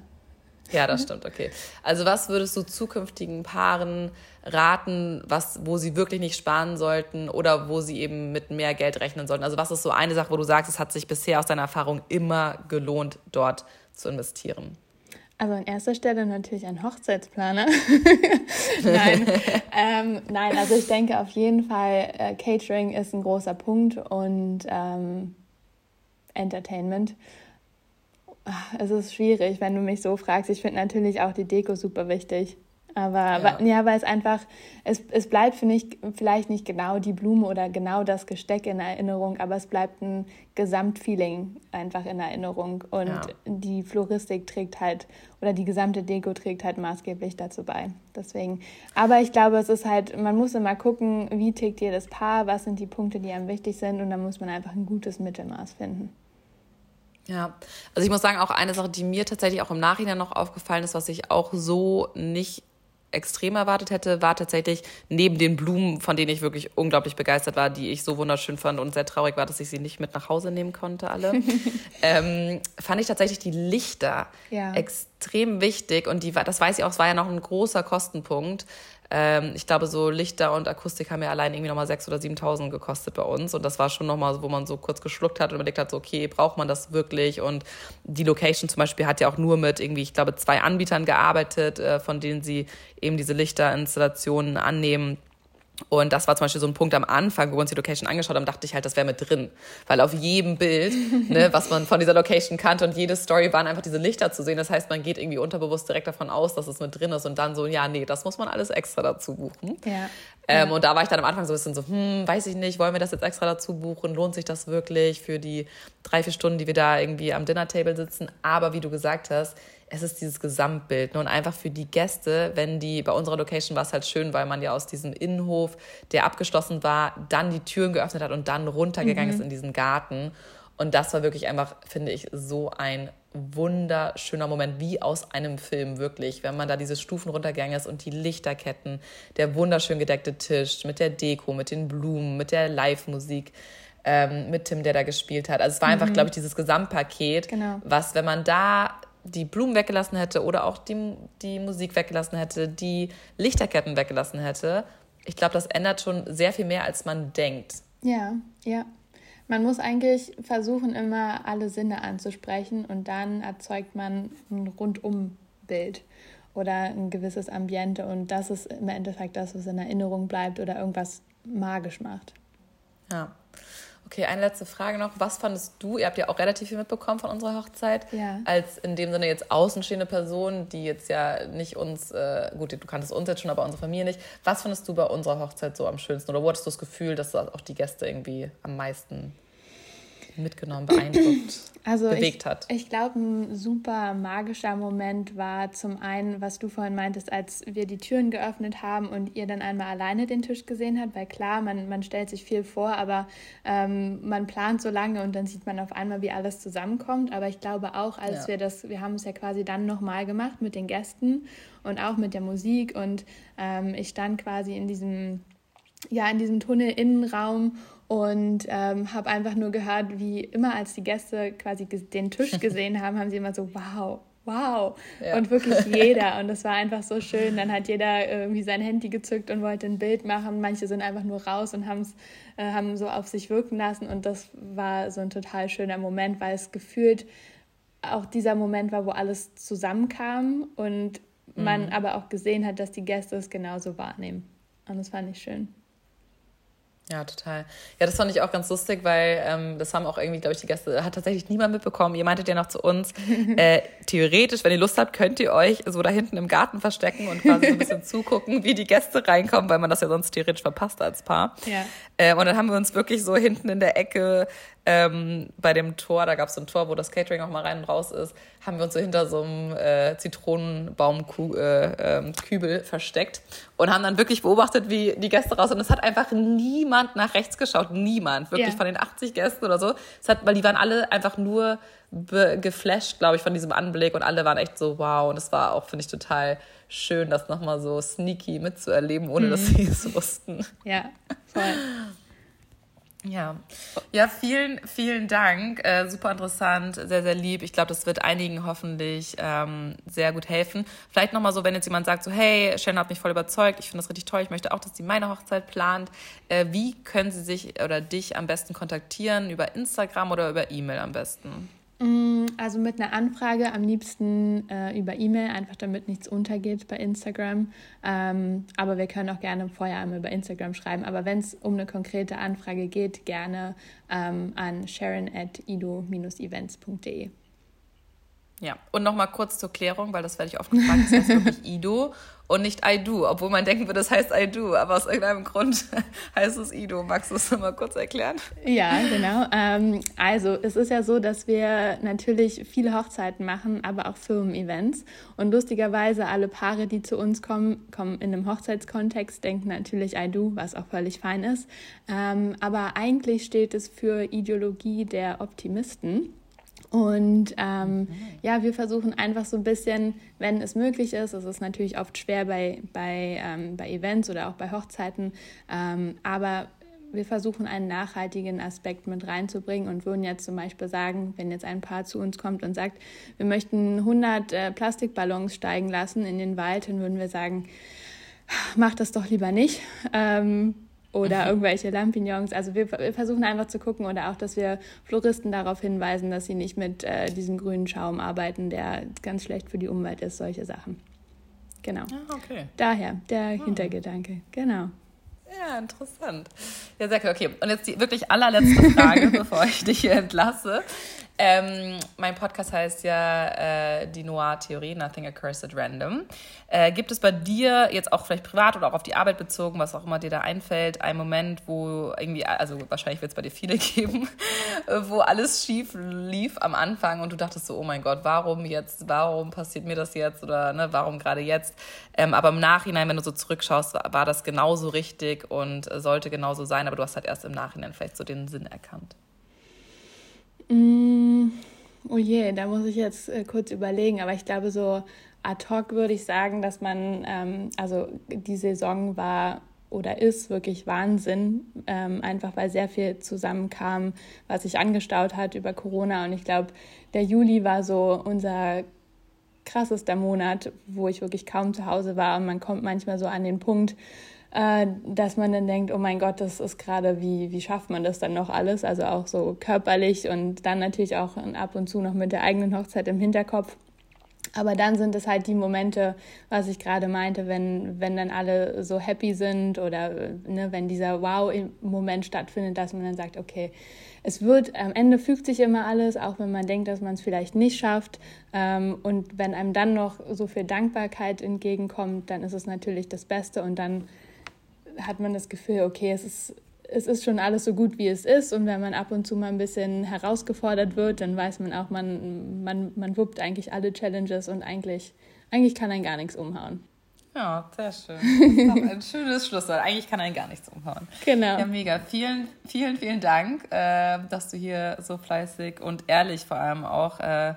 S1: ja, das stimmt, okay. Also was würdest du zukünftigen Paaren raten, was, wo sie wirklich nicht sparen sollten oder wo sie eben mit mehr Geld rechnen sollten? Also was ist so eine Sache, wo du sagst, es hat sich bisher aus deiner Erfahrung immer gelohnt, dort zu investieren?
S2: Also an erster Stelle natürlich ein Hochzeitsplaner. nein, ähm, nein, also ich denke auf jeden Fall, äh, Catering ist ein großer Punkt und ähm, Entertainment. Es ist schwierig, wenn du mich so fragst. Ich finde natürlich auch die Deko super wichtig. Aber ja, ja weil es einfach, es, es bleibt für mich vielleicht nicht genau die Blume oder genau das Gesteck in Erinnerung, aber es bleibt ein Gesamtfeeling einfach in Erinnerung. Und ja. die Floristik trägt halt, oder die gesamte Deko trägt halt maßgeblich dazu bei. Deswegen, aber ich glaube, es ist halt, man muss immer gucken, wie tickt jedes Paar, was sind die Punkte, die einem wichtig sind und dann muss man einfach ein gutes Mittelmaß finden.
S1: Ja, also ich muss sagen, auch eine Sache, die mir tatsächlich auch im Nachhinein noch aufgefallen ist, was ich auch so nicht extrem erwartet hätte, war tatsächlich neben den Blumen, von denen ich wirklich unglaublich begeistert war, die ich so wunderschön fand und sehr traurig war, dass ich sie nicht mit nach Hause nehmen konnte, alle, ähm, fand ich tatsächlich die Lichter ja. extrem wichtig und die, das weiß ich auch, es war ja noch ein großer Kostenpunkt Ähm, ich glaube, so Lichter und Akustik haben ja allein irgendwie nochmal 6.000 oder 7.000 gekostet bei uns. Und das war schon nochmal, wo man so kurz geschluckt hat und überlegt hat, so, okay, braucht man das wirklich? Und die Location zum Beispiel hat ja auch nur mit irgendwie, ich glaube, zwei Anbietern gearbeitet, äh, von denen sie eben diese Lichterinstallationen annehmen. Und das war zum Beispiel so ein Punkt am Anfang, wo wir uns die Location angeschaut haben, dachte ich halt, das wäre mit drin. Weil auf jedem Bild, ne, was man von dieser Location kannte und jede Story waren einfach diese Lichter zu sehen. Das heißt, man geht irgendwie unterbewusst direkt davon aus, dass es mit drin ist und dann so, ja, nee, das muss man alles extra dazu buchen. Ja. Ähm, ja. Und da war ich dann am Anfang so ein bisschen so, hm, weiß ich nicht, wollen wir das jetzt extra dazu buchen? Lohnt sich das wirklich für die drei, vier Stunden, die wir da irgendwie am Dinner-Table sitzen? Aber wie du gesagt hast, es ist dieses Gesamtbild. Und einfach für die Gäste, wenn die, bei unserer Location war es halt schön, weil man ja aus diesem Innenhof, der abgeschlossen war, dann die Türen geöffnet hat und dann runtergegangen mhm. ist in diesen Garten. Und das war wirklich einfach, finde ich, so ein wunderschöner Moment, wie aus einem Film, wirklich. Wenn man da diese Stufen runtergegangen ist und die Lichterketten, der wunderschön gedeckte Tisch mit der Deko, mit den Blumen, mit der Live-Musik. Ähm, mit Tim, der da gespielt hat. Also es war einfach, mhm. glaube ich, dieses Gesamtpaket, genau. was, wenn man da die Blumen weggelassen hätte oder auch die, die Musik weggelassen hätte, die Lichterketten weggelassen hätte, ich glaube, das ändert schon sehr viel mehr, als man denkt.
S2: Ja, ja. Man muss eigentlich versuchen, immer alle Sinne anzusprechen und dann erzeugt man ein Rundumbild oder ein gewisses Ambiente und das ist im Endeffekt das, was in Erinnerung bleibt oder irgendwas magisch macht.
S1: Ja. Okay, eine letzte Frage noch. Was fandest du, ihr habt ja auch relativ viel mitbekommen von unserer Hochzeit, ja. als in dem Sinne jetzt außenstehende Person, die jetzt ja nicht uns, äh, gut, du kanntest uns jetzt schon, aber unsere Familie nicht. Was fandest du bei unserer Hochzeit so am schönsten? Oder wo hattest du das Gefühl, dass auch die Gäste irgendwie am meisten mitgenommen, beeindruckt, also bewegt
S2: ich, hat? Ich glaube, ein super magischer Moment war zum einen, was du vorhin meintest, als wir die Türen geöffnet haben und ihr dann einmal alleine den Tisch gesehen habt, weil klar, man, man stellt sich viel vor, aber ähm, man plant so lange und dann sieht man auf einmal, wie alles zusammenkommt. Aber ich glaube auch, als ja. wir das, wir haben es ja quasi dann nochmal gemacht mit den Gästen und auch mit der Musik und ähm, ich stand quasi in diesem ja, in diesem Tunnel-Innenraum und ähm, habe einfach nur gehört, wie immer, als die Gäste quasi den Tisch gesehen haben, haben sie immer so, wow, wow. Ja. Und wirklich jeder. Und das war einfach so schön. Dann hat jeder irgendwie sein Handy gezückt und wollte ein Bild machen. Manche sind einfach nur raus und haben's, äh, haben so auf sich wirken lassen. Und das war so ein total schöner Moment, weil es gefühlt auch dieser Moment war, wo alles zusammenkam und man mhm. aber auch gesehen hat, dass die Gäste es genauso wahrnehmen. Und das fand ich schön.
S1: Ja, total. Ja, das fand ich auch ganz lustig, weil ähm, das haben auch irgendwie, glaube ich, die Gäste, hat tatsächlich niemand mitbekommen. Ihr meintet ja noch zu uns, äh, theoretisch, wenn ihr Lust habt, könnt ihr euch so da hinten im Garten verstecken und quasi so ein bisschen zugucken, wie die Gäste reinkommen, weil man das ja sonst theoretisch verpasst als Paar. Ja. Äh, und dann haben wir uns wirklich so hinten in der Ecke ähm, bei dem Tor, da gab es so ein Tor, wo das Catering auch mal rein und raus ist, haben wir uns so hinter so einem äh, Zitronenbaumkübel äh, ähm, versteckt und haben dann wirklich beobachtet, wie die Gäste raus sind. Und es hat einfach niemand nach rechts geschaut. Niemand. Wirklich yeah. von den 80 Gästen oder so. Es hat, weil die waren alle einfach nur geflasht, glaube ich, von diesem Anblick und alle waren echt so wow. Und es war auch, finde ich, total schön, das nochmal so sneaky mitzuerleben, ohne mhm. dass sie es wussten. Ja, voll. Ja, ja, vielen, vielen Dank. Äh, super interessant, sehr, sehr lieb. Ich glaube, das wird einigen hoffentlich ähm, sehr gut helfen. Vielleicht nochmal so, wenn jetzt jemand sagt, so, hey, Shannon hat mich voll überzeugt, ich finde das richtig toll, ich möchte auch, dass sie meine Hochzeit plant. Äh, wie können sie sich oder dich am besten kontaktieren? Über Instagram oder über E-Mail am besten?
S2: Mm, also mit einer Anfrage am liebsten äh, über E-Mail, einfach damit nichts untergeht bei Instagram. Ähm, aber wir können auch gerne vorher einmal über Instagram schreiben. Aber wenn es um eine konkrete Anfrage geht, gerne ähm, an sharon at ido-events.de.
S1: Ja, und nochmal kurz zur Klärung, weil das werde ich oft gefragt, das heißt wirklich Ido und nicht I do, obwohl man denken würde, das heißt I do, aber aus irgendeinem Grund heißt es Ido. Magst du es nochmal kurz erklären?
S2: Ja, genau. Ähm, also es ist ja so, dass wir natürlich viele Hochzeiten machen, aber auch Firmen-Events. Und lustigerweise alle Paare, die zu uns kommen, kommen in einem Hochzeitskontext, denken natürlich I do, was auch völlig fein ist. Ähm, aber eigentlich steht es für Ideologie der Optimisten. Und ähm, ja, wir versuchen einfach so ein bisschen, wenn es möglich ist, es ist natürlich oft schwer bei, bei, ähm, bei Events oder auch bei Hochzeiten, ähm, aber wir versuchen einen nachhaltigen Aspekt mit reinzubringen und würden jetzt zum Beispiel sagen, wenn jetzt ein Paar zu uns kommt und sagt, wir möchten 100 äh, Plastikballons steigen lassen in den Wald, dann würden wir sagen, mach das doch lieber nicht. Ähm, oder mhm. irgendwelche Lampignons. Also wir, wir, versuchen einfach zu gucken oder auch, dass wir Floristen darauf hinweisen, dass sie nicht mit äh, diesem grünen Schaum arbeiten, der ganz schlecht für die Umwelt ist, solche Sachen. Genau. Ah, okay. Daher der ah. Hintergedanke, genau.
S1: Ja, interessant. Ja, sehr cool. Okay, und jetzt die wirklich allerletzte Frage, bevor ich dich hier entlasse. Ähm, mein Podcast heißt ja äh, die Noir-Theorie, Nothing Occurs at Random. Äh, gibt es bei dir jetzt auch vielleicht privat oder auch auf die Arbeit bezogen, was auch immer dir da einfällt, einen Moment, wo irgendwie, also wahrscheinlich wird es bei dir viele geben, wo alles schief lief am Anfang und du dachtest so, oh mein Gott, warum jetzt, warum passiert mir das jetzt oder ne, warum gerade jetzt? Ähm, aber im Nachhinein, wenn du so zurückschaust, war, war das genauso richtig und äh, sollte genauso sein, aber du hast halt erst im Nachhinein vielleicht so den Sinn erkannt.
S2: Mm, oh je, da muss ich jetzt äh, kurz überlegen, aber ich glaube, so ad hoc würde ich sagen, dass man, ähm, also die Saison war oder ist wirklich Wahnsinn, ähm, einfach weil sehr viel zusammenkam, was sich angestaut hat über Corona. Und ich glaube, der Juli war so unser krassester Monat, wo ich wirklich kaum zu Hause war. Und man kommt manchmal so an den Punkt, äh, dass man dann denkt, oh mein Gott, das ist gerade, wie, wie schafft man das dann noch alles? Also auch so körperlich und dann natürlich auch ab und zu noch mit der eigenen Hochzeit im Hinterkopf. Aber dann sind es halt die Momente, was ich gerade meinte, wenn, wenn dann alle so happy sind oder ne, wenn dieser Wow-Moment stattfindet, dass man dann sagt, okay, es wird, am Ende fügt sich immer alles, auch wenn man denkt, dass man es vielleicht nicht schafft. Ähm, und wenn einem dann noch so viel Dankbarkeit entgegenkommt, dann ist es natürlich das Beste und dann hat man das Gefühl, okay, es ist, es ist schon alles so gut, wie es ist. Und wenn man ab und zu mal ein bisschen herausgefordert wird, dann weiß man auch, man, man, man wuppt eigentlich alle Challenges und eigentlich, eigentlich kann einen gar nichts umhauen.
S1: Ja, sehr schön. Ein schönes Schlusswort. Eigentlich kann einen gar nichts umhauen. Genau. Ja, mega. Vielen, vielen, vielen Dank, äh, dass du hier so fleißig und ehrlich vor allem auch äh,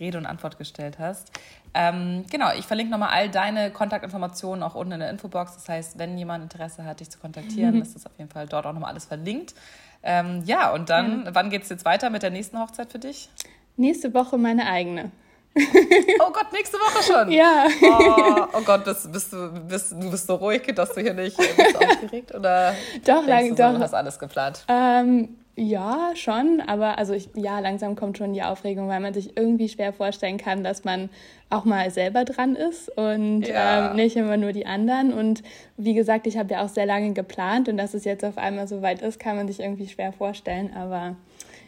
S1: Rede und Antwort gestellt hast. Ähm, genau, ich verlinke nochmal all deine Kontaktinformationen auch unten in der Infobox. Das heißt, wenn jemand Interesse hat, dich zu kontaktieren, mhm. ist das auf jeden Fall dort auch nochmal alles verlinkt. Ähm, ja, und dann, ja. wann geht es jetzt weiter mit der nächsten Hochzeit für dich?
S2: Nächste Woche meine eigene.
S1: oh Gott, nächste Woche schon. Ja. Oh, oh Gott, bist, bist, du, bist, du bist so ruhig, dass du hier nicht bist aufgeregt? Oder
S2: doch, lang,
S1: du, doch. Du hast alles geplant?
S2: Ähm, ja, schon, aber also ich, ja, langsam kommt schon die Aufregung, weil man sich irgendwie schwer vorstellen kann, dass man auch mal selber dran ist und ja. ähm, nicht immer nur die anderen. Und wie gesagt, ich habe ja auch sehr lange geplant und dass es jetzt auf einmal so weit ist, kann man sich irgendwie schwer vorstellen. Aber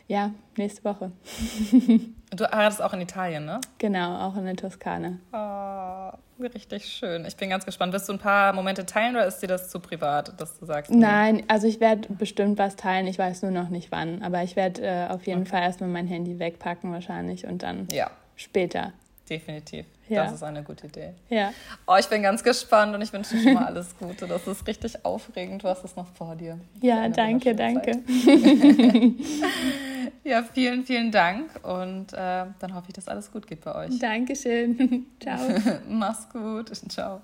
S2: ja, nächste Woche.
S1: du heiratest auch in Italien, ne?
S2: Genau, auch in der Toskana.
S1: Oh, richtig schön. Ich bin ganz gespannt. Wirst du ein paar Momente teilen oder ist dir das zu privat, dass du sagst?
S2: Nein, also ich werde bestimmt was teilen. Ich weiß nur noch nicht wann. Aber ich werde äh, auf jeden okay. Fall erstmal mein Handy wegpacken wahrscheinlich und dann ja. später
S1: definitiv. Ja. Das ist eine gute Idee. Ja. Oh, ich bin ganz gespannt und ich wünsche dir schon mal alles Gute. Das ist richtig aufregend. Du hast es noch vor dir.
S2: Ja, danke, danke.
S1: ja, vielen, vielen Dank und äh, dann hoffe ich, dass alles gut geht bei euch.
S2: Dankeschön. Ciao.
S1: Mach's gut. Ciao.